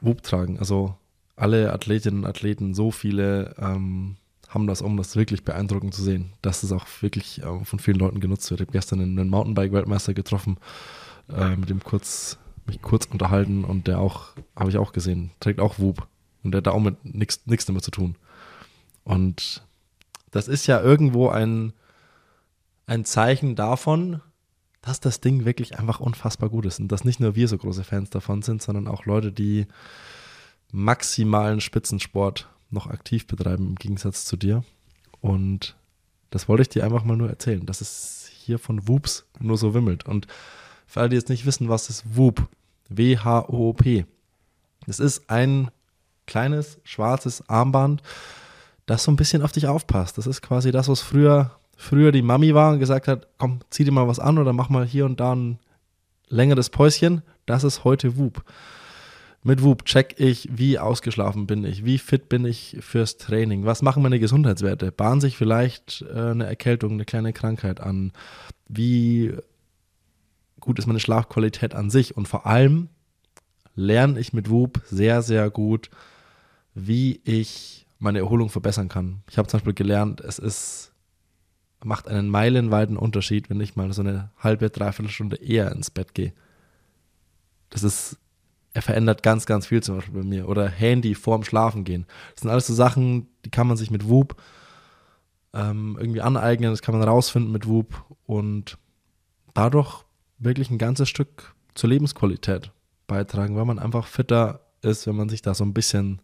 Whoop tragen. Also alle Athletinnen und Athleten, so viele ähm, haben das, um das wirklich beeindruckend zu sehen, dass es auch wirklich äh, von vielen Leuten genutzt wird. Ich habe gestern einen Mountainbike-Weltmeister getroffen, äh, mit dem kurz, mich kurz unterhalten und der auch, habe ich auch gesehen, trägt auch Whoop und der hat da auch mit nichts damit zu tun. Und das ist ja irgendwo ein, ein Zeichen davon, dass das Ding wirklich einfach unfassbar gut ist und dass nicht nur wir so große Fans davon sind, sondern auch Leute, die maximalen Spitzensport noch aktiv betreiben im Gegensatz zu dir. Und das wollte ich dir einfach mal nur erzählen, dass es hier von Whoops nur so wimmelt. Und für alle, die jetzt nicht wissen, was ist Whoop, W-H-O-O-P, das ist ein kleines schwarzes Armband, das so ein bisschen auf dich aufpasst. Das ist quasi das, was früher, früher die Mami war und gesagt hat, komm, zieh dir mal was an oder mach mal hier und da ein längeres Päuschen. Das ist heute Whoop. Mit Whoop check ich, wie ausgeschlafen bin ich, wie fit bin ich fürs Training, was machen meine Gesundheitswerte, bahnen sich vielleicht äh, eine Erkältung, eine kleine Krankheit an, wie gut ist meine Schlafqualität an sich und vor allem lerne ich mit Whoop sehr, sehr gut, wie ich meine Erholung verbessern kann. Ich habe zum Beispiel gelernt, es ist, macht einen meilenweiten Unterschied, wenn ich mal so eine halbe, dreiviertel Stunde eher ins Bett gehe. Das ist, er verändert ganz, ganz viel zum Beispiel bei mir. Oder Handy vorm Schlafen gehen. Das sind alles so Sachen, die kann man sich mit Whoop ähm, irgendwie aneignen, das kann man rausfinden mit Whoop und dadurch wirklich ein ganzes Stück zur Lebensqualität beitragen, weil man einfach fitter ist, wenn man sich da so ein bisschen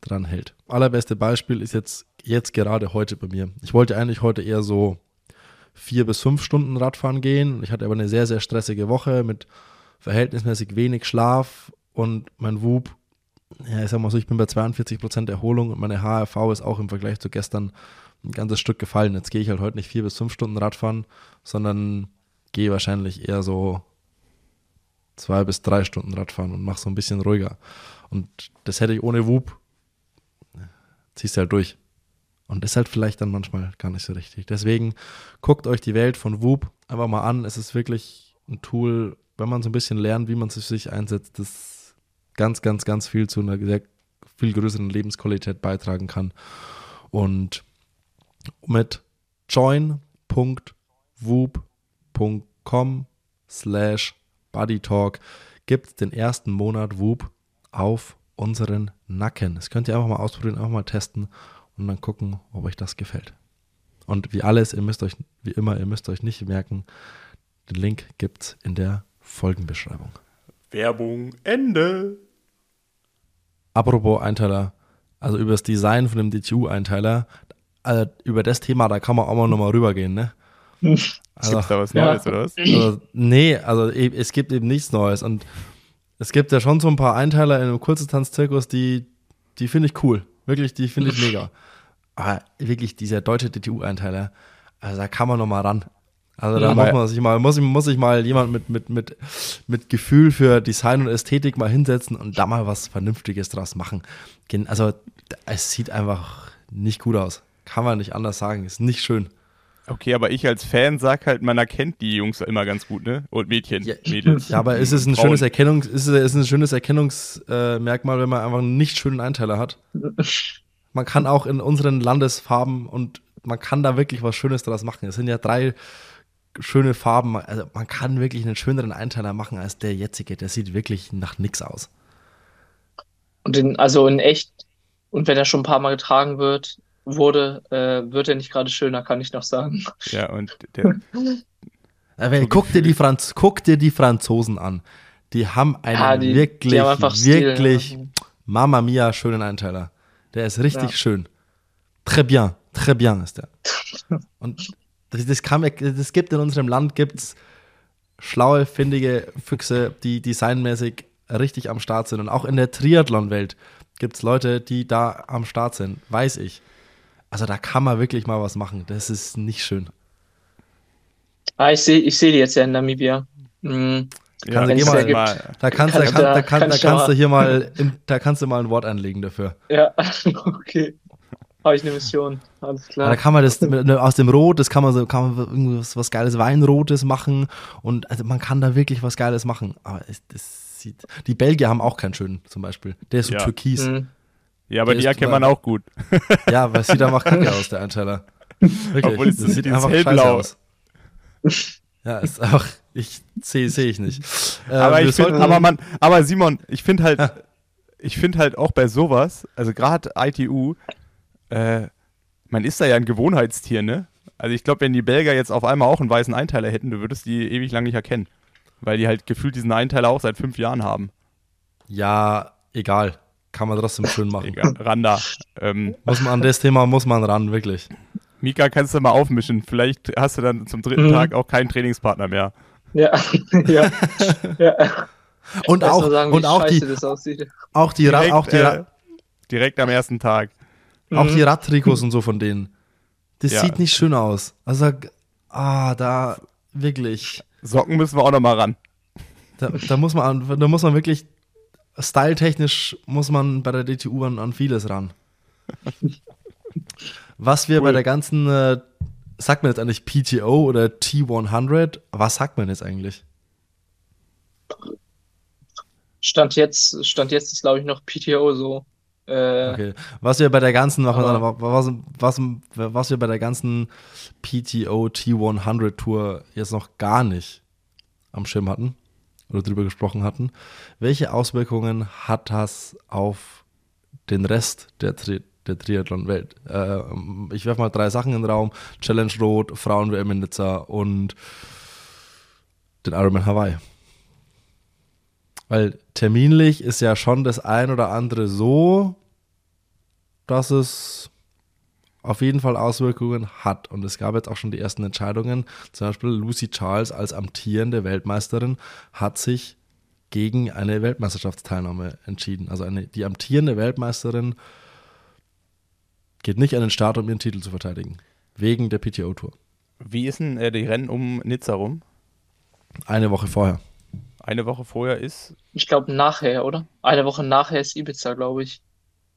dran hält. Allerbeste Beispiel ist jetzt, jetzt gerade heute bei mir. Ich wollte eigentlich heute eher so vier bis fünf Stunden Radfahren gehen. Ich hatte aber eine sehr, sehr stressige Woche mit verhältnismäßig wenig Schlaf und mein Whoop, ja, ich sag mal so, ich bin bei 42 Prozent Erholung und meine HRV ist auch im Vergleich zu gestern ein ganzes Stück gefallen. Jetzt gehe ich halt heute nicht vier bis fünf Stunden Radfahren, sondern gehe wahrscheinlich eher so zwei bis drei Stunden Radfahren und mache so ein bisschen ruhiger. Und das hätte ich ohne Whoop ziehst du halt durch. Und ist halt vielleicht dann manchmal gar nicht so richtig. Deswegen guckt euch die Welt von Whoop einfach mal an. Es ist wirklich ein Tool, wenn man so ein bisschen lernt, wie man es sich einsetzt, das ganz, ganz, ganz viel zu einer sehr viel größeren Lebensqualität beitragen kann. Und mit join.whoop.com slash bodytalk gibt es den ersten Monat Whoop auf unseren Nacken. Das könnt ihr einfach mal ausprobieren, einfach mal testen und dann gucken, ob euch das gefällt. Und wie alles, ihr müsst euch, wie immer, ihr müsst euch nicht merken, den Link gibt es in der Folgenbeschreibung. Werbung, Ende. Apropos Einteiler, also über das Design von dem DTU-Einteiler, also über das Thema, da kann man auch mal nochmal rübergehen, ne? Also, Gibt's da was Neues, ja. oder was? Also, nee, also es gibt eben nichts Neues und es gibt ja schon so ein paar Einteiler in einem Kurzdistanz-Zirkus, die, die finde ich cool. Wirklich, die finde ich mega. Aber wirklich, dieser deutsche DTU-Einteiler, also da kann man noch mal ran. Also da ja, muss man sich mal, muss, muss sich mal jemand mit, mit, mit, mit Gefühl für Design und Ästhetik mal hinsetzen und da mal was Vernünftiges draus machen. Also es sieht einfach nicht gut aus. Kann man nicht anders sagen. Ist nicht schön. Okay, aber ich als Fan sag halt, man erkennt die Jungs immer ganz gut, ne? Und Mädchen, ja, Mädels. Ja, aber ist es ein Frauen. schönes Erkennungs, ist es ein schönes Erkennungsmerkmal, wenn man einfach einen nicht schönen Einteiler hat? Man kann auch in unseren Landesfarben und man kann da wirklich was Schönes daraus machen. Es sind ja drei schöne Farben. Also man kann wirklich einen schöneren Einteiler machen als der jetzige. Der sieht wirklich nach nix aus. Und in, also in echt, und wenn er schon ein paar Mal getragen wird, wurde, äh, wird er nicht gerade schöner, kann ich noch sagen. Ja, und der. Aber guck, dir die Franz guck dir die Franzosen an. Die haben einen ja, die, wirklich, die haben wirklich, Stil, ja. Mama Mia, schönen Einteiler. Der ist richtig ja. schön. Très bien, très bien ist der. Und das, das, kann, das gibt in unserem Land gibt's schlaue, findige Füchse, die designmäßig richtig am Start sind. Und auch in der Triathlon-Welt gibt es Leute, die da am Start sind, weiß ich. Also da kann man wirklich mal was machen. Das ist nicht schön. Ah, ich sehe ich seh die jetzt ja in Namibia. Mhm. Ja, da, mal, mal, da kannst, da, kann, da, kann, da kannst du hier mal, in, da kannst du mal ein Wort anlegen dafür. Ja, okay. Habe ich eine Mission. Alles Ja, klar. da kann man das mit- aus dem Rot, das kann man so, kann man irgendwas was geiles Weinrotes machen und also man kann da wirklich was Geiles machen. Aber es, das sieht. Die Belgier haben auch keinen schönen, zum Beispiel. Der ist so Ja. türkis. Mhm. Ja, aber Der die erkennt man auch gut. Ja, weil es sieht einfach kacke aus, der Einteiler. Wirklich. Obwohl es das sieht einfach hellblau. aus. Ja, ist einfach, ich sehe seh ich nicht. Äh, aber ich finde, sollten- aber man, aber Simon, ich finde halt, ich finde halt auch bei sowas, also gerade ITU, äh, man ist da ja ein Gewohnheitstier, ne? Also ich glaube, wenn die Belgier jetzt auf einmal auch einen weißen Einteiler hätten, du würdest die ewig lang nicht erkennen. Weil die halt gefühlt diesen Einteiler auch seit fünf Jahren haben. Ja, egal. Kann man trotzdem schön machen. Egal, Randa. Ähm, Muss man an das Thema muss man ran, wirklich. Mika, kannst du mal aufmischen. Vielleicht hast du dann zum dritten Mhm. Tag auch keinen Trainingspartner mehr. Ja, ja. ja. Und auch, sagen, und auch scheiße die, das aussieht. auch die, Ra Direkt, auch die, äh, direkt am ersten Tag. Auch Mhm. die Radtrikots und so von denen. Das Ja. sieht nicht schön aus. Also, ah, da wirklich. Socken müssen wir auch noch mal ran. Da, da muss man, an- da muss man wirklich, styletechnisch muss man bei der DTU an, an vieles ran. Was wir Cool. bei der ganzen, äh, sagt man jetzt eigentlich PTO oder T100? Was sagt man jetzt eigentlich? Stand jetzt, Stand jetzt ist, glaube ich, noch PTO so. Äh, Okay. Was wir bei der ganzen, Aber- was, was, was wir bei der ganzen PTO T100 Tour jetzt noch gar nicht am Schirm hatten oder drüber gesprochen hatten, welche Auswirkungen hat das auf den Rest der, Tri der Triathlon-Welt? Äh, ich werfe mal drei Sachen in den Raum: Challenge Rot, Frauen-WM in Nizza und den Ironman Hawaii. Weil terminlich ist ja schon das ein oder andere so, dass es auf jeden Fall Auswirkungen hat. Und es gab jetzt auch schon die ersten Entscheidungen. Zum Beispiel Lucy Charles als amtierende Weltmeisterin hat sich gegen eine Weltmeisterschaftsteilnahme entschieden. Also eine, die amtierende Weltmeisterin geht nicht an den Start, um ihren Titel zu verteidigen. Wegen der PTO-Tour. Wie ist denn äh, die Rennen um Nizza rum? Eine Woche vorher. Eine Woche vorher ist, ich glaube, nachher, oder? Eine Woche nachher ist Ibiza, glaube ich.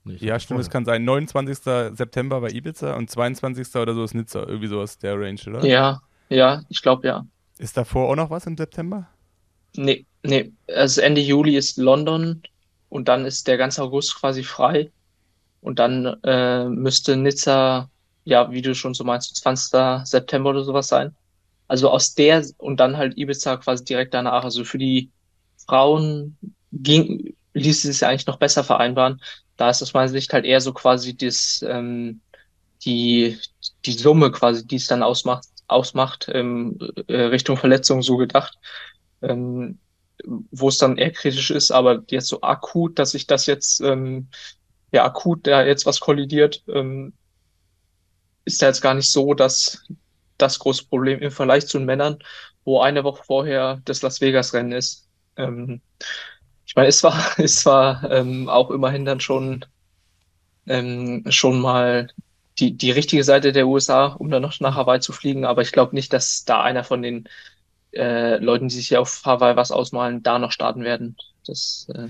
Nicht ja stimmt, es kann sein, 29. September bei Ibiza und 22. oder so ist Nizza, irgendwie sowas der Range, oder? Ja, ja, ich glaube, ja. Ist davor auch noch was im September? Nee, nee. Also Ende Juli ist London und dann ist der ganze August quasi frei. Und dann äh, müsste Nizza, ja, wie du schon so meinst, 20. September oder sowas sein. Also aus der und dann halt Ibiza quasi direkt danach. Also für die Frauen ging, ließ es sich eigentlich noch besser vereinbaren. Da ist aus meiner Sicht halt eher so quasi das, ähm, die, die Summe quasi, die es dann ausmacht, ausmacht, ähm, äh, Richtung Verletzung so gedacht. Ähm, wo es dann eher kritisch ist, aber jetzt so akut, dass sich das jetzt, ähm, ja, akut da jetzt was kollidiert, ähm, ist da jetzt gar nicht so, dass das große Problem im Vergleich zu den Männern, wo eine Woche vorher das Las Vegas Rennen ist. Ähm, ich meine, es war, es war ähm, auch immerhin dann schon, ähm, schon mal die, die richtige Seite der USA, um dann noch nach Hawaii zu fliegen, aber ich glaube nicht, dass da einer von den äh, Leuten, die sich hier auf Hawaii was ausmalen, da noch starten werden. Das, äh,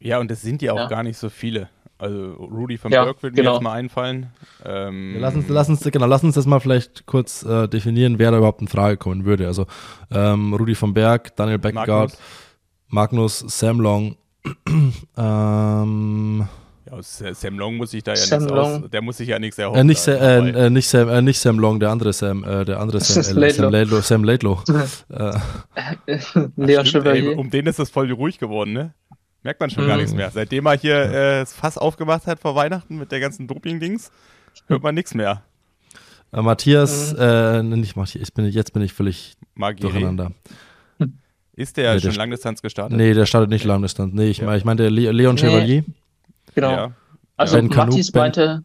Ja, und es sind ja auch Ja. gar nicht so viele. Also Rudy von Ja, Berg würde mir genau. jetzt mal einfallen. Ähm, Ja, Lass uns, lass uns, genau, lass uns das mal vielleicht kurz äh, definieren, wer da überhaupt in Frage kommen würde. Also ähm, Rudi von Berg, Daniel Beckegaard, Magnus. Magnus, Sam Long, ähm, Ja, aus Sam Long muss ich da ja Sam nichts Long. aus. Der muss sich ja nichts erhoffen. äh, nicht, dabei. äh, äh, nicht, Sam, äh, nicht Sam Long, der andere Sam, äh, der andere Sam, äh. Sam Laidlaw. Sam Laidlaw. äh, Leon Stimmt, ey, um den ist das voll ruhig geworden, ne? Merkt man schon gar Mhm. nichts mehr. Seitdem er hier äh, das Fass aufgemacht hat vor Weihnachten mit der ganzen Doping-Dings, hört man nichts mehr. äh, Matthias, äh, nicht Matthias, ich bin, jetzt bin ich völlig Magiri. durcheinander. Ist der Nee, schon der- Langdistanz gestartet? Nee, der startet nicht Langdistanz. Nee, ich, Ja. meine, ich meinte Le Leon Nee. Chevalier, Genau. Ja. Also Ben Ben- meinte,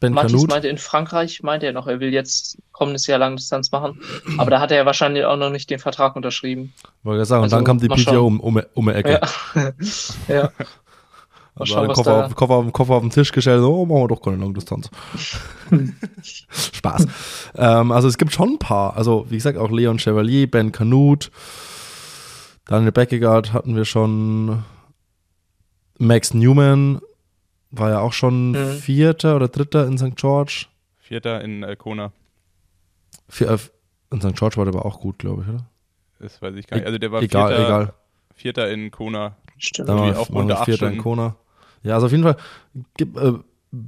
Ben Kanut. meinte in Frankreich, meinte er noch, er will jetzt kommendes Jahr Langdistanz machen. Aber da hat er ja wahrscheinlich auch noch nicht den Vertrag unterschrieben. Wollte ich sagen, und Also, dann kam die PTO um, um, um die Ecke. Ja. ja. Mal Also schauen, Koffer, da- auf, Koffer, auf, Koffer auf den Tisch gestellt, oh, machen wir doch keine Langdistanz. Spaß. ähm, also es gibt schon ein paar. Also wie gesagt, auch Leon Chevalier, Ben Canute, Daniel Beckegaard hatten wir schon, Max Newman, war ja auch schon mhm. Vierter oder Dritter in St. George. Vierter in äh, Kona. Vier, äh, in St. George war der aber auch gut, glaube ich, oder? Das weiß ich gar nicht. Also der war egal, Vierter, egal. Vierter in Kona. Stimmt. Da war auch unter Vierter in Kona. Ja, also auf jeden Fall gibt äh,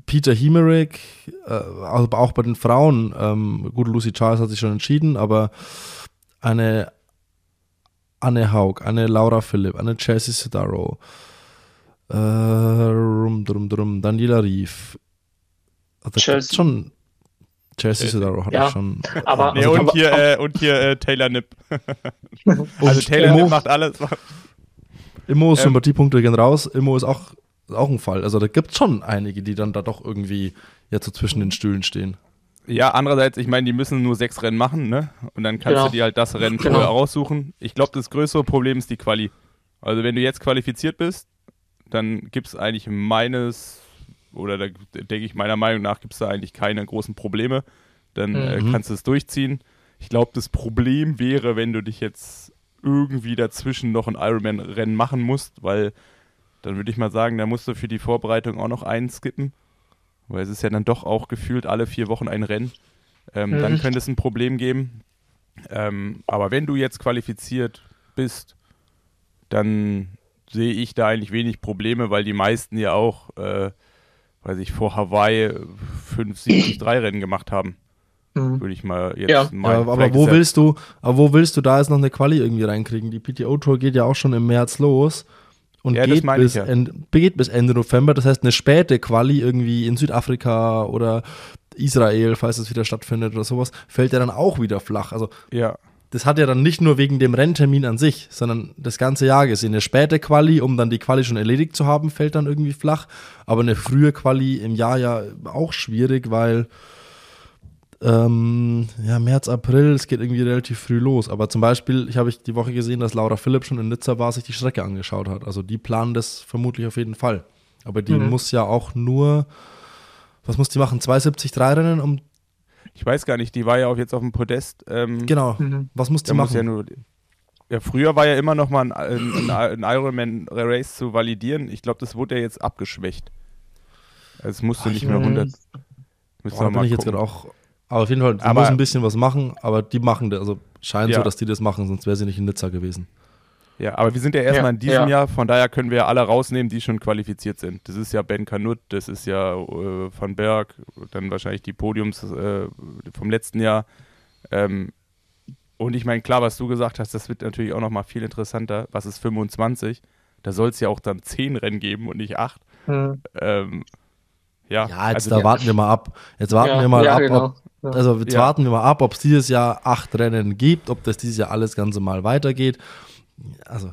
Peter Hemerick, äh, also auch bei den Frauen, ähm, gut, Lucy Charles hat sich schon entschieden, aber eine Anne Haug, eine Laura Philipp, eine Jessie Sedaro, äh, rum, drum, drum, Daniela Rief. Also schon Chelsea Sedaro hat ja, schon. Aber, nee, also und, hier, äh, und hier äh, Taylor Nipp. also Taylor Nipp macht alles. Immo, Sympathiepunkte gehen raus. Immo ist auch, auch ein Fall. Also da gibt es schon einige, die dann da doch irgendwie jetzt so zwischen den Stühlen stehen. Ja, andererseits, ich meine, die müssen nur sechs Rennen machen, ne? Und dann kannst genau. du dir halt das Rennen genau. vorher aussuchen. Ich glaube, das größere Problem ist die Quali. Also wenn du jetzt qualifiziert bist, dann gibt es eigentlich meines, oder da denke ich meiner Meinung nach, gibt es da eigentlich keine großen Probleme. Dann äh, mhm. äh, kannst du es durchziehen. Ich glaube, das Problem wäre, wenn du dich jetzt irgendwie dazwischen noch ein Ironman-Rennen machen musst, weil dann würde ich mal sagen, da musst du für die Vorbereitung auch noch einen skippen. Weil es ist ja dann doch auch gefühlt alle vier Wochen ein Rennen. Ähm, mhm. Dann könnte es ein Problem geben. Ähm, aber wenn du jetzt qualifiziert bist, dann sehe ich da eigentlich wenig Probleme, weil die meisten ja auch, äh, weiß ich, vor Hawaii 5, 73 Rennen gemacht haben. Mhm. Würde ich mal jetzt ja. mal. Ja, aber wo willst du, aber wo willst du da jetzt noch eine Quali irgendwie reinkriegen? Die PTO Tour geht ja auch schon im März los und ja, geht, bis ja. end, geht bis Ende November. Das heißt, eine späte Quali irgendwie in Südafrika oder Israel, falls es wieder stattfindet oder sowas, fällt ja dann auch wieder flach. Also ja. Das hat ja dann nicht nur wegen dem Renntermin an sich, sondern das ganze Jahr gesehen. Eine späte Quali, um dann die Quali schon erledigt zu haben, fällt dann irgendwie flach. Aber eine frühe Quali im Jahr ja auch schwierig, weil ähm, ja, März, April, es geht irgendwie relativ früh los. Aber zum Beispiel, ich habe ich die Woche gesehen, dass Laura Philipp schon in Nizza war, sich die Strecke angeschaut hat. Also die planen das vermutlich auf jeden Fall. Aber die mhm. muss ja auch nur, was muss die machen? 273 Rennen um. Ich weiß gar nicht, die war ja auch jetzt auf dem Podest. Ähm, genau. Mhm. Was muss die machen? Muss ja, nur, ja, früher war ja immer noch mal ein, ein, ein Ironman Race zu validieren. Ich glaube, das wurde ja jetzt abgeschwächt. Es musste Ach, nicht mehr 100. Boah, da bin ich jetzt gerade auch aber auf jeden Fall, sie aber, muss ein bisschen was machen, aber die machen das. Also scheint ja. so, dass die das machen, sonst wäre sie nicht in Nizza gewesen. Ja, aber wir sind ja erstmal ja, in diesem ja. Jahr, von daher können wir alle rausnehmen, die schon qualifiziert sind. Das ist ja Ben Kanut, das ist ja äh, Van Berg, dann wahrscheinlich die Podiums äh, vom letzten Jahr. Ähm, und ich meine, klar, was du gesagt hast, das wird natürlich auch nochmal viel interessanter. Was ist 25? Da soll es ja auch dann 10 Rennen geben und nicht 8. Hm. Ähm, ja, ja, jetzt also da warten wir mal ab. Jetzt warten wir mal ab, genau. ob, also jetzt ja. warten wir mal ab, ob es dieses Jahr acht Rennen gibt, ob das dieses Jahr alles Ganze mal weitergeht. Also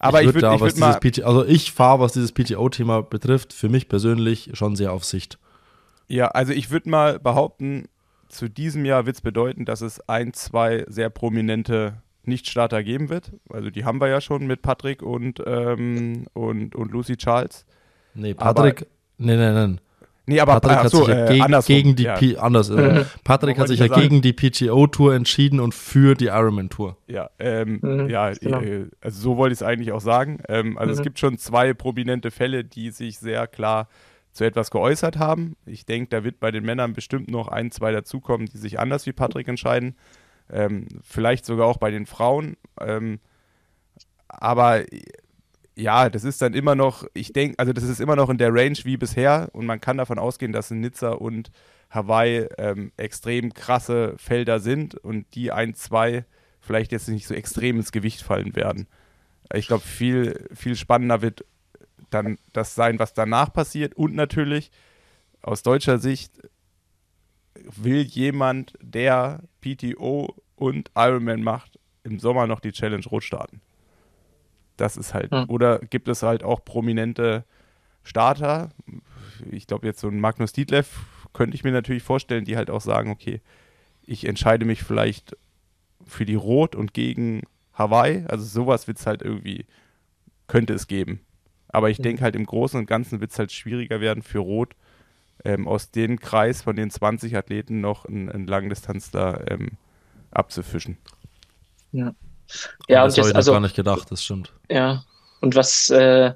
aber ich würde würd, würd mal PG, also ich fahre, was dieses PTO-Thema betrifft, für mich persönlich schon sehr auf Sicht. Ja, also ich würde mal behaupten, zu diesem Jahr wird es bedeuten, dass es ein, zwei sehr prominente Nichtstarter geben wird. Also die haben wir ja schon mit Patrick und, ähm, und, und Lucy Charles. Nee, Patrick, Aber, nee, nee, nee. Nee, aber Patrick hat so, sich ja äh, gegen, gegen, die ja. P anders. Äh, Patrick hat sich ja sagen. gegen die PTO Tour entschieden und für die Ironman Tour. Ja, ähm, mhm, ja, genau. äh, also so wollte ich es eigentlich auch sagen. Ähm, also mhm. es gibt schon zwei prominente Fälle, die sich sehr klar zu etwas geäußert haben. Ich denke, da wird bei den Männern bestimmt noch ein, zwei dazukommen, die sich anders wie Patrick entscheiden. Ähm, vielleicht sogar auch bei den Frauen. Ähm, aber ja, das ist dann immer noch, ich denke, also das ist immer noch in der Range wie bisher und man kann davon ausgehen, dass in Nizza und Hawaii ähm, extrem krasse Felder sind und die ein, zwei vielleicht jetzt nicht so extrem ins Gewicht fallen werden. Ich glaube, viel, viel spannender wird dann das sein, was danach passiert und natürlich aus deutscher Sicht will jemand, der PTO und Ironman macht, im Sommer noch die Challenge Rot starten. Das ist halt, hm. oder gibt es halt auch prominente Starter? Ich glaube, jetzt so ein Magnus Dietleff könnte ich mir natürlich vorstellen, die halt auch sagen, okay, ich entscheide mich vielleicht für die Rot und gegen Hawaii. Also sowas wird es halt irgendwie, könnte es geben. Aber ich mhm. denke halt im Großen und Ganzen wird es halt schwieriger werden für Rot, ähm, aus dem Kreis von den 20 Athleten noch einen, einen Langdistanzler ähm, abzufischen. Ja. Ja, und das habe ich also, gar nicht gedacht, das stimmt. Ja, und was, äh,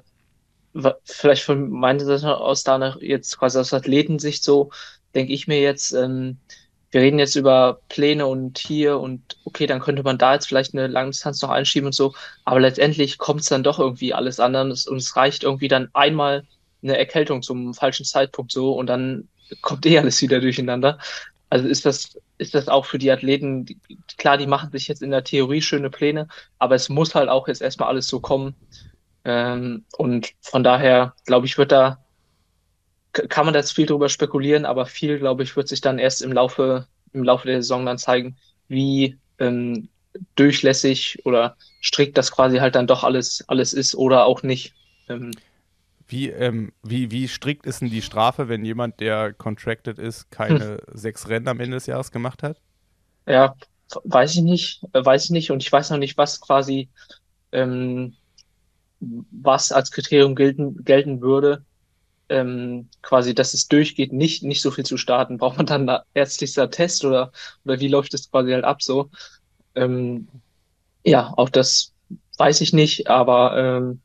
vielleicht von meiner Seite aus da jetzt quasi aus Athletensicht so, denke ich mir jetzt, ähm, wir reden jetzt über Pläne und hier und okay, dann könnte man da jetzt vielleicht eine Langdistanz noch einschieben und so, aber letztendlich kommt es dann doch irgendwie alles anders und es reicht irgendwie dann einmal eine Erkältung zum falschen Zeitpunkt so und dann kommt eh alles wieder durcheinander. Also ist das, ist das auch für die Athleten, die, klar, die machen sich jetzt in der Theorie schöne Pläne, aber es muss halt auch jetzt erstmal alles so kommen. Ähm, und von daher, glaube ich, wird da kann man da jetzt viel drüber spekulieren, aber viel, glaube ich, wird sich dann erst im Laufe, im Laufe der Saison dann zeigen, wie ähm, durchlässig oder strikt das quasi halt dann doch alles, alles ist oder auch nicht. Ähm, wie, ähm, wie, wie strikt ist denn die Strafe, wenn jemand, der contracted ist, keine hm. sechs Rennen am Ende des Jahres gemacht hat? Ja, weiß ich nicht, weiß ich nicht und ich weiß noch nicht, was quasi, ähm, was als Kriterium gelten, gelten würde, ähm, quasi, dass es durchgeht, nicht, nicht so viel zu starten? Braucht man dann ärztlicher Test oder, oder wie läuft es quasi halt ab so? Ähm, ja, auch das weiß ich nicht, aber ähm,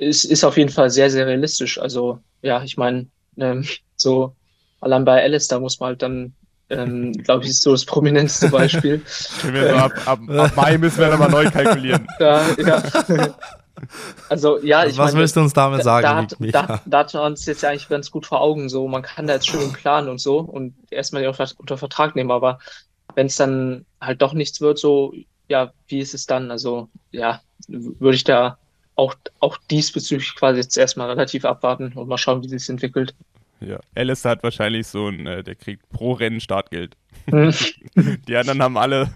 es ist auf jeden Fall sehr, sehr realistisch. Also ja, ich meine, ähm, so allein bei Alice, da muss man halt dann, ähm, glaube ich, ist so das prominenteste Beispiel. so ab, ab, ab Mai müssen wir nochmal neu kalkulieren. ja, ja. Also ja, ich Was meine, willst du uns damit sagen? Da, hat, da, da hat man uns jetzt ja eigentlich ganz gut vor Augen. So, man kann da jetzt schön planen und so und erstmal unter Vertrag nehmen, aber wenn es dann halt doch nichts wird, so, ja, wie ist es dann? Also ja, würde ich da auch, auch diesbezüglich quasi jetzt erstmal relativ abwarten und mal schauen, wie sich entwickelt. Ja, Alice hat wahrscheinlich so ein, äh, der kriegt pro Rennen Startgeld. Mhm. Die anderen haben alle,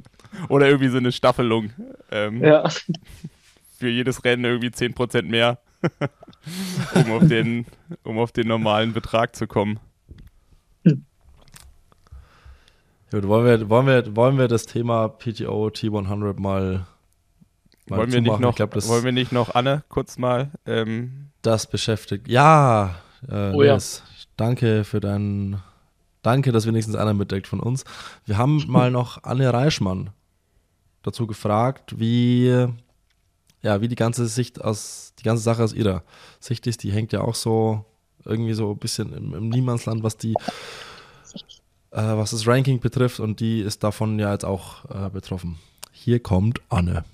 oder irgendwie so eine Staffelung. Ähm, ja für jedes Rennen irgendwie 10% mehr, um, auf den, um auf den normalen Betrag zu kommen. Gut, wollen wir, wollen, wir, wollen wir das Thema PTO T100 mal, mal wollen, wir nicht noch, glaub, das, wollen wir nicht noch Anne kurz mal ähm, das beschäftigt? Ja, äh, oh, ja. danke für deinen Danke, dass wenigstens einer mitdeckt von uns. Wir haben mal noch Anne Reichmann dazu gefragt, wie ja, wie die ganze Sicht aus, die ganze Sache aus ihrer Sicht ist, die hängt ja auch so irgendwie so ein bisschen im, im Niemandsland, was die, äh, was das Ranking betrifft und die ist davon ja jetzt auch äh, betroffen. Hier kommt Anne.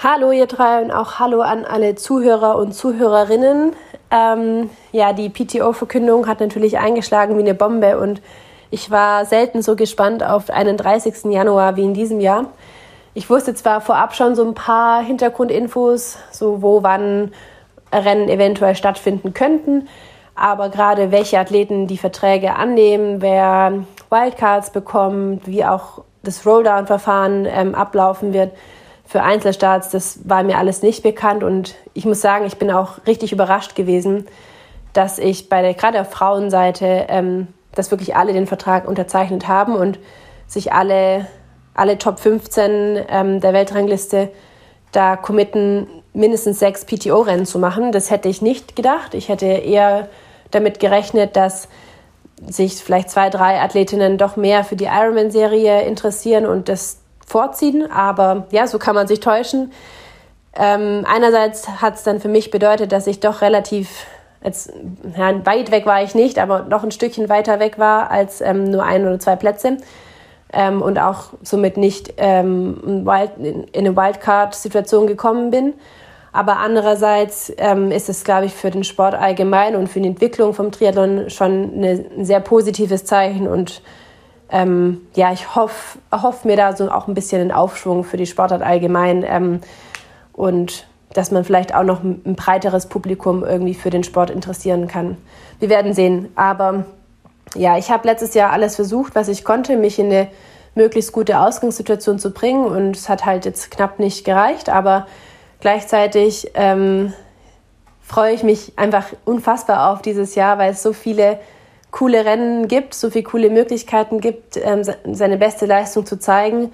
Hallo ihr drei und auch hallo an alle Zuhörer und Zuhörerinnen. Ähm, ja, die PTO-Verkündung hat natürlich eingeschlagen wie eine Bombe und ich war selten so gespannt auf einen 30. Januar wie in diesem Jahr. Ich wusste zwar vorab schon so ein paar Hintergrundinfos, so wo, wann Rennen eventuell stattfinden könnten, aber gerade welche Athleten die Verträge annehmen, wer Wildcards bekommt, wie auch das Rolldown-Verfahren ähm, ablaufen wird für Einzelstarts, das war mir alles nicht bekannt und ich muss sagen, ich bin auch richtig überrascht gewesen, dass ich bei der gerade auf Frauenseite, ähm, dass wirklich alle den Vertrag unterzeichnet haben und sich alle alle Top 15 ähm, der Weltrangliste da committen, mindestens sechs PTO-Rennen zu machen. Das hätte ich nicht gedacht. Ich hätte eher damit gerechnet, dass sich vielleicht zwei, drei Athletinnen doch mehr für die Ironman-Serie interessieren und das vorziehen. Aber ja, so kann man sich täuschen. Ähm, einerseits hat es dann für mich bedeutet, dass ich doch relativ, jetzt, ja, weit weg war ich nicht, aber noch ein Stückchen weiter weg war als ähm, nur ein oder zwei Plätze ähm, und auch somit nicht ähm, in eine Wildcard-Situation gekommen bin. Aber andererseits ähm, ist es, glaube ich, für den Sport allgemein und für die Entwicklung vom Triathlon schon eine, ein sehr positives Zeichen. Und ähm, ja, ich hoffe hoff mir da so auch ein bisschen einen Aufschwung für die Sportart allgemein ähm, und dass man vielleicht auch noch ein breiteres Publikum irgendwie für den Sport interessieren kann. Wir werden sehen. Aber ja, ich habe letztes Jahr alles versucht, was ich konnte, mich in eine möglichst gute Ausgangssituation zu bringen und es hat halt jetzt knapp nicht gereicht, aber gleichzeitig ähm, freue ich mich einfach unfassbar auf dieses Jahr, weil es so viele coole Rennen gibt, so viele coole Möglichkeiten gibt, ähm, seine beste Leistung zu zeigen.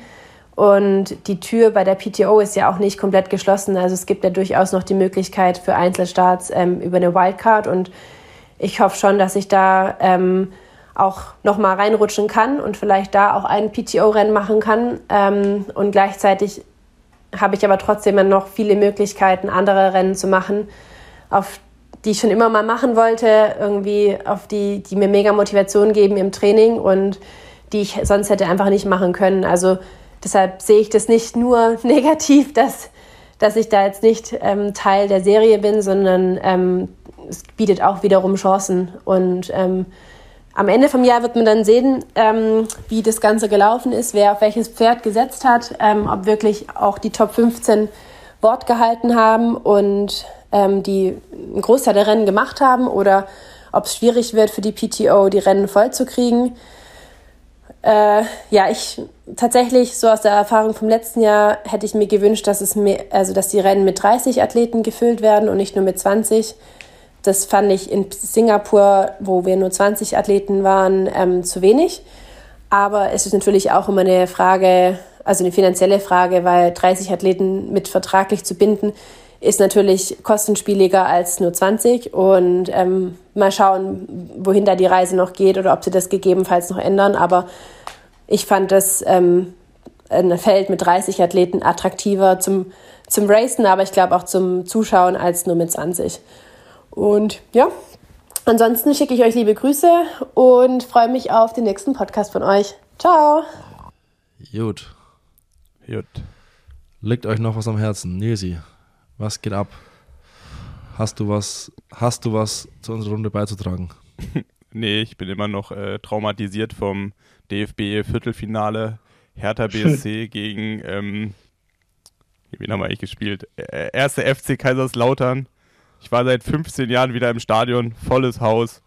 Und die Tür bei der PTO ist ja auch nicht komplett geschlossen. Also es gibt ja durchaus noch die Möglichkeit für Einzelstarts ähm, über eine Wildcard. Und ich hoffe schon, dass ich da ähm, auch nochmal reinrutschen kann und vielleicht da auch ein PTO-Rennen machen kann. Ähm, und gleichzeitig habe ich aber trotzdem noch viele Möglichkeiten, andere Rennen zu machen. auf die ich schon immer mal machen wollte, irgendwie auf die, die mir mega Motivation geben im Training und die ich sonst hätte einfach nicht machen können. Also deshalb sehe ich das nicht nur negativ, dass, dass ich da jetzt nicht ähm, Teil der Serie bin, sondern ähm, es bietet auch wiederum Chancen. Und ähm, am Ende vom Jahr wird man dann sehen, ähm, wie das Ganze gelaufen ist, wer auf welches Pferd gesetzt hat, ähm, ob wirklich auch die Top 15 Wort gehalten haben und ähm, die einen Großteil der Rennen gemacht haben oder ob es schwierig wird für die PTO, die Rennen voll zu kriegen. Äh, ja, ich tatsächlich so aus der Erfahrung vom letzten Jahr hätte ich mir gewünscht, dass es mehr, also dass die Rennen mit 30 Athleten gefüllt werden und nicht nur mit 20. Das fand ich in Singapur, wo wir nur 20 Athleten waren, ähm, zu wenig. Aber es ist natürlich auch immer eine Frage, also eine finanzielle Frage, weil 30 Athleten mit vertraglich zu binden, ist natürlich kostenspieliger als nur 20. Und ähm, mal schauen, wohin da die Reise noch geht oder ob sie das gegebenenfalls noch ändern. Aber ich fand das ähm, ein Feld mit 30 Athleten attraktiver zum, zum Racen, aber ich glaube auch zum Zuschauen als nur mit 20. Und ja, ansonsten schicke ich euch liebe Grüße und freue mich auf den nächsten Podcast von euch. Ciao. Gut. Gut. Liegt euch noch was am Herzen? Nesi, was geht ab? Hast du was, hast du was zu unserer Runde beizutragen? nee, ich bin immer noch äh, traumatisiert vom DFB-Viertelfinale Hertha BSC gegen, ähm, wen haben wir eigentlich gespielt? Äh, erste FC Kaiserslautern. Ich war seit 15 Jahren wieder im Stadion, volles Haus.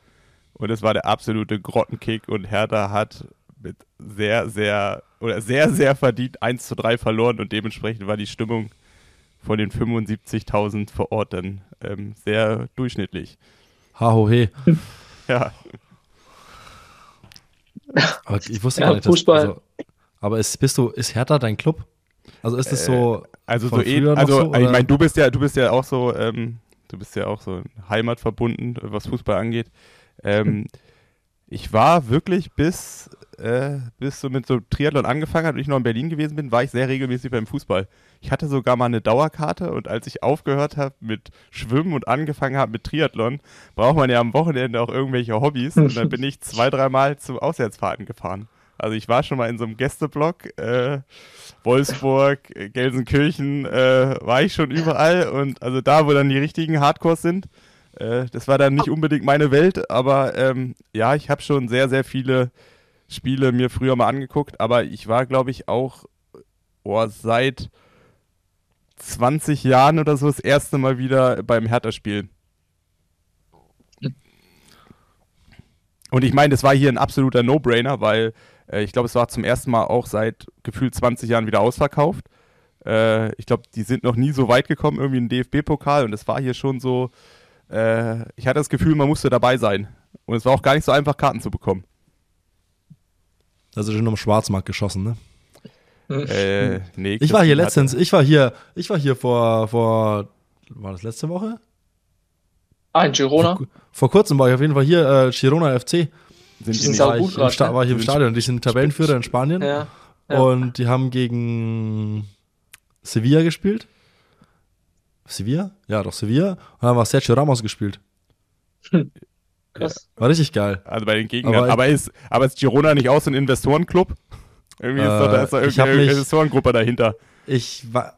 Und es war der absolute Grottenkick und Hertha hat mit sehr, sehr, oder sehr, sehr verdient 1 zu 3 verloren und dementsprechend war die Stimmung von den 75.000 vor Ort dann ähm, sehr durchschnittlich. Ha ho he. Ja. Aber ich wusste Ja, gar nicht, dass, Fußball. also, aber ist, bist du, ist Hertha dein Club? Also ist es so, Also von so eh, also so, ich meine, du bist ja, du bist ja auch so, ähm, du bist ja auch so heimatverbunden, was Fußball angeht. Ähm, ich war wirklich bis, äh, bis so mit so Triathlon angefangen hat und ich noch in Berlin gewesen bin, war ich sehr regelmäßig beim Fußball. Ich hatte sogar mal eine Dauerkarte und als ich aufgehört habe mit Schwimmen und angefangen habe mit Triathlon, braucht man ja am Wochenende auch irgendwelche Hobbys und dann bin ich zwei, dreimal zu Auswärtsfahrten gefahren. Also ich war schon mal in so einem Gästeblock, äh, Wolfsburg, Gelsenkirchen, äh, war ich schon überall und also da, wo dann die richtigen Hardcores sind. Äh, das war dann nicht unbedingt meine Welt, aber ähm, ja, ich habe schon sehr, sehr viele Spiele mir früher mal angeguckt, aber ich war, glaube ich, auch oh, seit 20 Jahren oder so das erste Mal wieder beim Hertha-Spiel. Und ich meine, das war hier ein absoluter No-Brainer, weil äh, ich glaube, es war zum ersten Mal auch seit gefühlt 20 Jahren wieder ausverkauft. Äh, ich glaube, die sind noch nie so weit gekommen, irgendwie im DFB-Pokal und es war hier schon so, äh, ich hatte das Gefühl, man musste dabei sein. Und es war auch gar nicht so einfach, Karten zu bekommen. Also schon am Schwarzmarkt geschossen, ne? Äh, nee, Ich war hier letztens, ich war hier, ich war hier vor, vor, war das letzte Woche? Ah, in Girona. Vor, vor kurzem war ich auf jeden Fall hier, äh, Girona FC. Sind Die sind War gut ich, im grad, Sta ne? war ich im Stadion, die sind Tabellenführer in Spanien. Ja. ja. Und die haben gegen Sevilla gespielt. Sevilla? Ja, doch Sevilla. Und dann war Sergio Ramos gespielt. Krass. War richtig geil. also bei den Gegnern. Aber- Aber, ist, aber ist Girona nicht auch so ein Investorenclub? Irgendwie ist doch, da ist doch Äh, irgendeine mich- Investorengruppe dahinter. Ich war,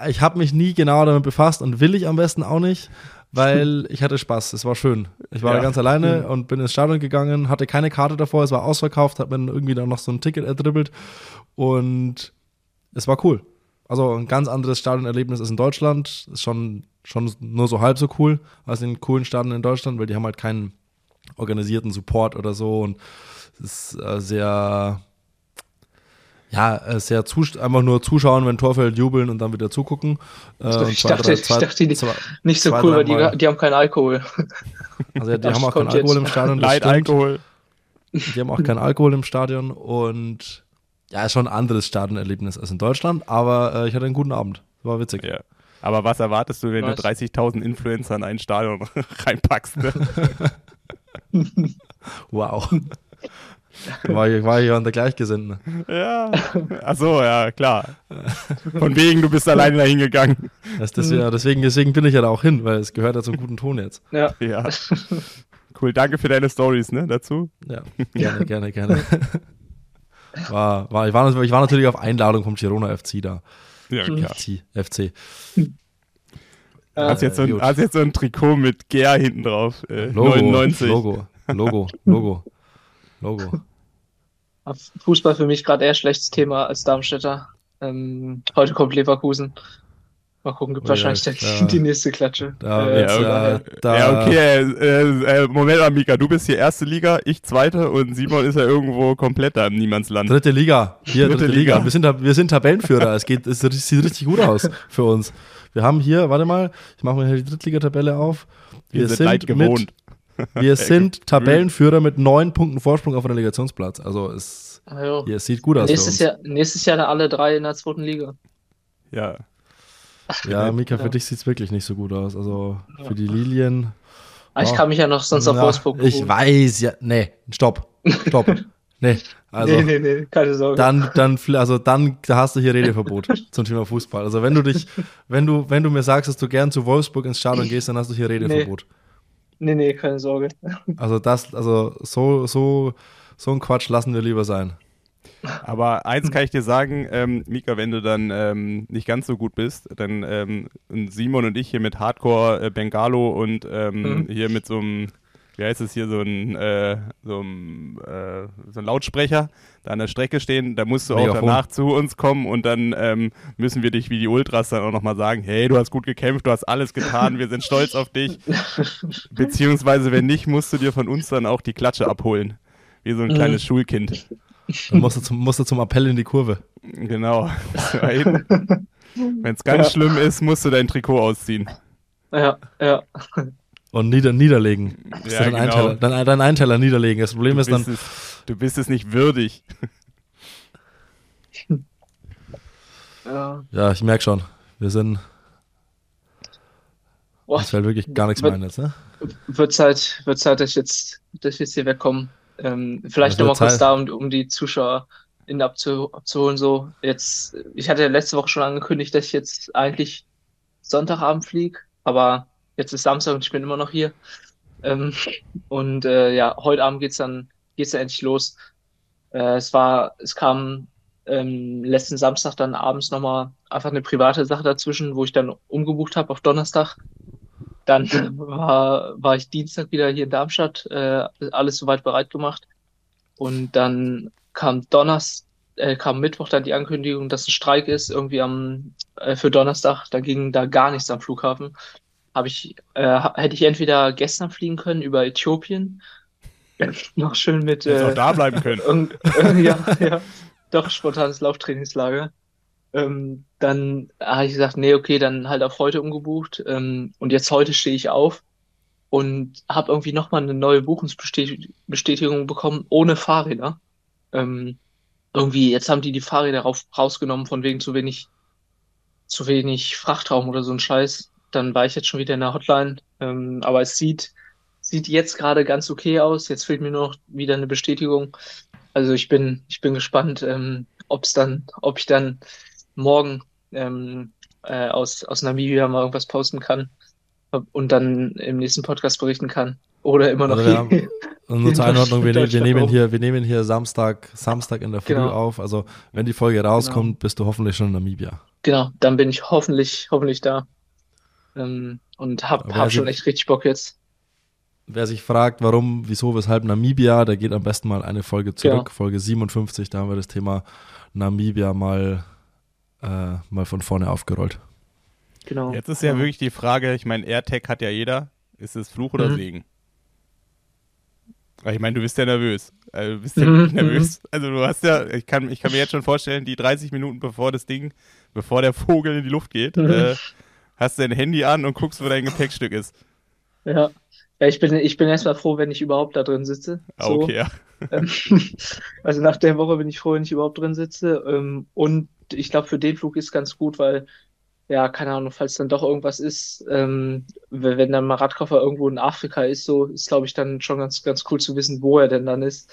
äh, ich habe mich nie genau damit befasst und will ich am besten auch nicht, weil ich hatte Spaß. Es war schön. Ich war Ja. da ganz alleine und bin ins Stadion gegangen, hatte keine Karte davor, es war ausverkauft, hat mir dann irgendwie dann noch so ein Ticket erdribbelt und es war cool. Also ein ganz anderes Stadionerlebnis ist in Deutschland. Ist schon, schon nur so halb so cool als in coolen Stadien in Deutschland, weil die haben halt keinen organisierten Support oder so und es ist äh, sehr ja, äh, sehr einfach nur zuschauen, wenn Tor fällt, jubeln und dann wieder zugucken. Äh, und ich zwei, dachte, drei- ich zwei- dachte, die- zwei- Nicht so zwei, cool, weil die, die haben keinen Alkohol. Also die Das haben auch keinen Alkohol jetzt. im Stadion. Leid. Alkohol. Die haben auch keinen Alkohol im Stadion und ja, ist schon ein anderes Stadionerlebnis als in Deutschland, aber äh, ich hatte einen guten Abend. War witzig. Ja. Aber was erwartest du, wenn Nice. du 30.000 Influencer in ein Stadion reinpackst? Ne? Wow. War, ich- war ich ja an der Gleichgesinnten. Ja. Achso, ja, klar. Von wegen, du bist alleine dahin gegangen. Das, das, ja, deswegen, deswegen bin ich ja da auch hin, weil es gehört ja zum guten Ton jetzt. Ja. Ja. Cool, danke für deine Stories, ne, dazu. Ja, gerne, gerne, gerne. War, war, ich, war, ich war natürlich auf Einladung vom Girona FC da. Ja, klar. FC. FC. Hast jetzt, so ein, hast jetzt so ein Trikot mit Ger hinten drauf. Äh, Logo, 99. Logo, Logo, Logo, Logo. Fußball für mich gerade eher schlechtes Thema als Darmstädter. Ähm, heute kommt Leverkusen. Mal gucken, gibt ja, wahrscheinlich dann da- die nächste Klatsche. Da Äh, äh, daher- da, ja, okay, äh, äh, Moment mal, Mika, du bist hier erste Liga, ich zweite und Simon ist ja irgendwo komplett da im Niemandsland. Dritte Liga. Hier, dritte, Dritte Liga. Liga. Wir, sind, wir sind Tabellenführer. Es, geht, es sieht richtig gut aus für uns. Wir haben hier, warte mal, ich mache mir hier die Drittligatabelle auf. Wir sind leid gewohnt. Mit, wir sind Tabellenführer mit neun Punkten Vorsprung auf den Relegationsplatz. Also es, Ah, hier, es sieht gut aus nächstes, für Jahr, nächstes Jahr alle drei in der zweiten Liga. Ja. Ja, Mika, für Ja. dich sieht es wirklich nicht so gut aus. Also für die Lilien. Ah, ich kann mich ja noch sonst auf Wolfsburg Ich berufen. weiß, ja. Nee, stopp. Stopp. nee. Also. nee, nee, nee, keine Sorge. dann, dann, also dann, da hast du hier Redeverbot zum Thema Fußball. Also wenn du dich, wenn du, wenn du mir sagst, dass du gern zu Wolfsburg ins Stadion gehst, dann hast du hier Redeverbot. Nee, nee, keine Sorge. Also das, also so, so, so ein Quatsch lassen wir lieber sein. Aber eins kann ich dir sagen, ähm, Mika, wenn du dann ähm, nicht ganz so gut bist, dann ähm, Simon und ich hier mit Hardcore äh, Bengalo und ähm, Mhm. hier mit so einem, wie heißt es hier, so ein, äh, so ein, äh, so ein Lautsprecher da an der Strecke stehen, da musst du auch Megafon. danach zu uns kommen und dann ähm, müssen wir dich wie die Ultras dann auch nochmal sagen, hey, du hast gut gekämpft, du hast alles getan, wir sind stolz auf dich. Beziehungsweise, wenn nicht, musst du dir von uns dann auch die Klatsche abholen. Wie so ein Mhm. kleines Schulkind. Dann musst du zum, musst du zum Appell in die Kurve. Genau. Wenn es ganz Ja. schlimm ist, musst du dein Trikot ausziehen. Ja, ja. Und nieder, niederlegen. Ja, du deinen, genau. Einteiler, deinen, deinen Einteiler niederlegen. Das Problem Du ist dann, es, du bist es nicht würdig. ja. ja, ich merke schon, wir sind, Boah, uns fällt wirklich gar nichts mehr ein jetzt, ne? wird Zeit, wird Zeit, dass ich jetzt, dass ich jetzt hier wegkomme. Ähm, vielleicht wird nochmal kurz da, um, um die Zuschauer in abzu, abzuholen. So, jetzt, ich hatte ja letzte Woche schon angekündigt, dass ich jetzt eigentlich Sonntagabend fliege, aber jetzt ist Samstag und ich bin immer noch hier. Ähm, und äh, ja, heute Abend geht's dann, geht's dann endlich los. Äh, es war, es kam ähm, letzten Samstag dann abends nochmal einfach eine private Sache dazwischen, wo ich dann umgebucht habe auf Donnerstag. Dann war, war ich Dienstag wieder hier in Darmstadt, äh, alles soweit bereit gemacht. Und dann kam Donnerstag, äh, kam Mittwoch dann die Ankündigung, dass ein Streik ist, irgendwie am, äh, für Donnerstag. Da ging da gar nichts am Flughafen. Habe ich, äh, hätte ich entweder gestern fliegen können über Äthiopien, noch schön mit, äh, auch da bleiben können. Ja, ja, doch spontanes Lauftrainingslager. Ähm, dann habe ich gesagt, nee, okay, dann halt auf heute umgebucht. Ähm, und jetzt heute stehe ich auf und habe irgendwie nochmal eine neue Buchungsbestätigung bekommen, ohne Fahrräder. Ähm, irgendwie, jetzt haben die die Fahrräder rausgenommen, von wegen zu wenig, zu wenig Frachtraum oder so ein Scheiß. Dann war ich jetzt schon wieder in der Hotline. Ähm, aber es sieht, sieht jetzt gerade ganz okay aus. Jetzt fehlt mir nur noch wieder eine Bestätigung. Also ich bin, ich bin gespannt, ähm, ob's dann, ob ich dann morgen ähm, äh, aus, aus Namibia mal irgendwas posten kann und dann im nächsten Podcast berichten kann. Oder immer noch Also wir. Und nur zur Einordnung, wir, ne- wir, nehmen hier, wir nehmen hier Samstag, Samstag in der Früh Genau. auf. Also wenn die Folge rauskommt, bist du hoffentlich schon in Namibia. Genau, dann bin ich hoffentlich, hoffentlich da. Ähm, und hab, Aber hab schon echt richtig Bock jetzt. Wer sich fragt, warum, wieso, weshalb Namibia, der geht am besten mal eine Folge zurück, Genau. Folge 57, da haben wir das Thema Namibia mal, äh, mal von vorne aufgerollt. Genau. Jetzt ist ja Genau. wirklich die Frage, ich meine, AirTag hat ja jeder. Ist es Fluch oder Mhm. Segen? Ich meine, du bist ja nervös. Also, du bist ja Mhm, nervös. Also du hast ja, ich kann, ich kann mir jetzt schon vorstellen, die 30 Minuten bevor das Ding, bevor der Vogel in die Luft geht, Mhm. äh, hast du dein Handy an und guckst, wo dein Gepäckstück ist. Ja. Ja, ich bin, ich bin erstmal froh, wenn ich überhaupt da drin sitze. Ah, So. okay, ja. Ähm, Also nach der Woche bin ich froh, wenn ich überhaupt drin sitze. Ähm, Und ich glaube, für den Flug ist ganz gut, weil, ja, keine Ahnung, falls dann doch irgendwas ist, ähm, wenn dann mal Radkoffer irgendwo in Afrika ist, so ist, glaube ich, dann schon ganz, ganz cool zu wissen, wo er denn dann ist.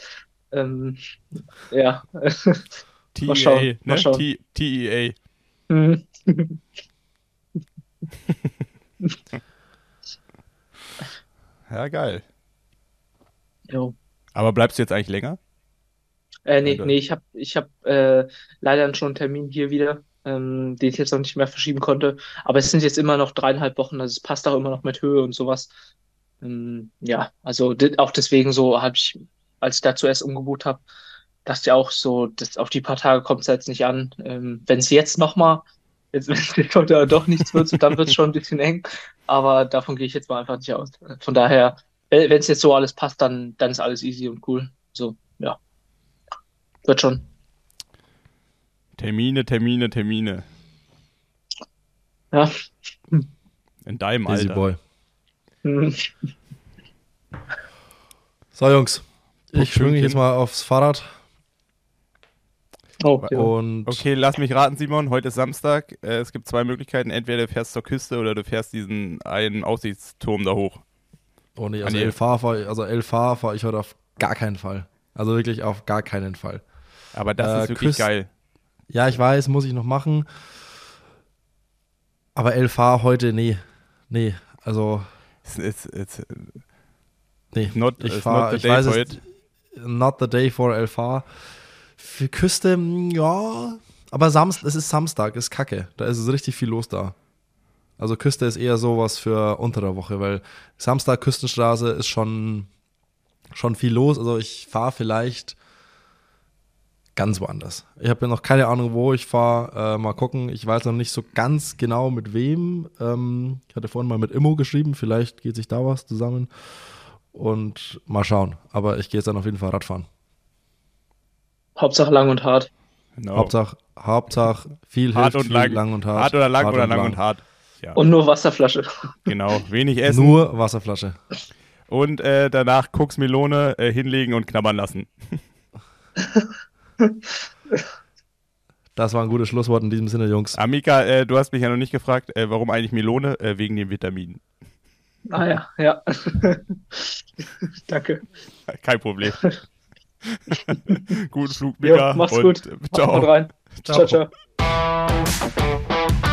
Ähm, ja. TEA, Mal schauen, ne? mal schauen. T- TEA. Mhm. Ja, geil. jo. Aber bleibst du jetzt eigentlich länger? Äh, nee, nee, ich habe ich hab, äh, leider schon einen Termin hier wieder, ähm, den ich jetzt noch nicht mehr verschieben konnte. Aber es sind jetzt immer noch dreieinhalb Wochen, also es passt auch immer noch mit Höhe und sowas. Ähm, ja, also auch deswegen so habe ich, als ich da zuerst umgebucht habe, dachte ich auch so, das, auf die paar Tage kommt es jetzt nicht an. Ähm, wenn es jetzt nochmal, jetzt, wenn es heute doch nichts wird, dann wird es schon ein bisschen eng. Aber davon gehe ich jetzt mal einfach nicht aus. Von daher, wenn es jetzt so alles passt, dann, dann ist alles easy und cool. So, ja. Wird schon. Termine, Termine, Termine. Ja. In deinem Busy Alter. Boy. Hm. So, Jungs. Ich schwinge Pünktchen. jetzt mal aufs Fahrrad Oh, ja. und Okay, lass mich raten, Simon. Heute ist Samstag. Äh, es gibt zwei Möglichkeiten. Entweder du fährst zur Küste oder du fährst diesen einen Aussichtsturm da hoch. oh nee, Ah, also. LV fahre also LV fahr ich heute auf gar keinen Fall. Also wirklich auf gar keinen Fall. Aber das Äh, ist wirklich Küst- geil. Ja, ich weiß, muss ich noch machen. Aber LV heute, nee. Nee, also, It's, it's, it's nee. not, ich fahr, not the ich day weiß for es, it. not the day for LV. Für Küste, ja. Aber Samst, es ist Samstag, ist kacke. Da ist es richtig viel los da. Also Küste ist eher sowas für unter der Woche, weil Samstag Küstenstraße ist schon, schon viel los. Also ich fahre vielleicht ganz woanders. Ich habe ja noch keine Ahnung, wo ich fahre. Äh, mal gucken. Ich weiß noch nicht so ganz genau mit wem. Ähm, ich hatte vorhin mal mit Immo geschrieben. Vielleicht geht sich da was zusammen. Und mal schauen. Aber ich gehe jetzt dann auf jeden Fall Radfahren. Hauptsache lang und hart. Genau. Hauptsache, Hauptsache viel hart hilft, und viel, lang. lang und hart. Hart oder lang oder lang, und hart. Ja, Und nur Wasserflasche. genau. Wenig essen. Nur Wasserflasche. Und äh, danach Koksmelone äh, hinlegen und knabbern lassen. Das war ein gutes Schlusswort in diesem Sinne, Jungs. Amika, äh, du hast mich ja noch nicht gefragt, äh, warum eigentlich Melone? Äh, wegen den Vitaminen. Ah ja, ja. Danke. Kein Problem. Guten Flug, Jo, Mika. mach's und, gut. äh, Ciao. rein. Ciao. ciao. ciao.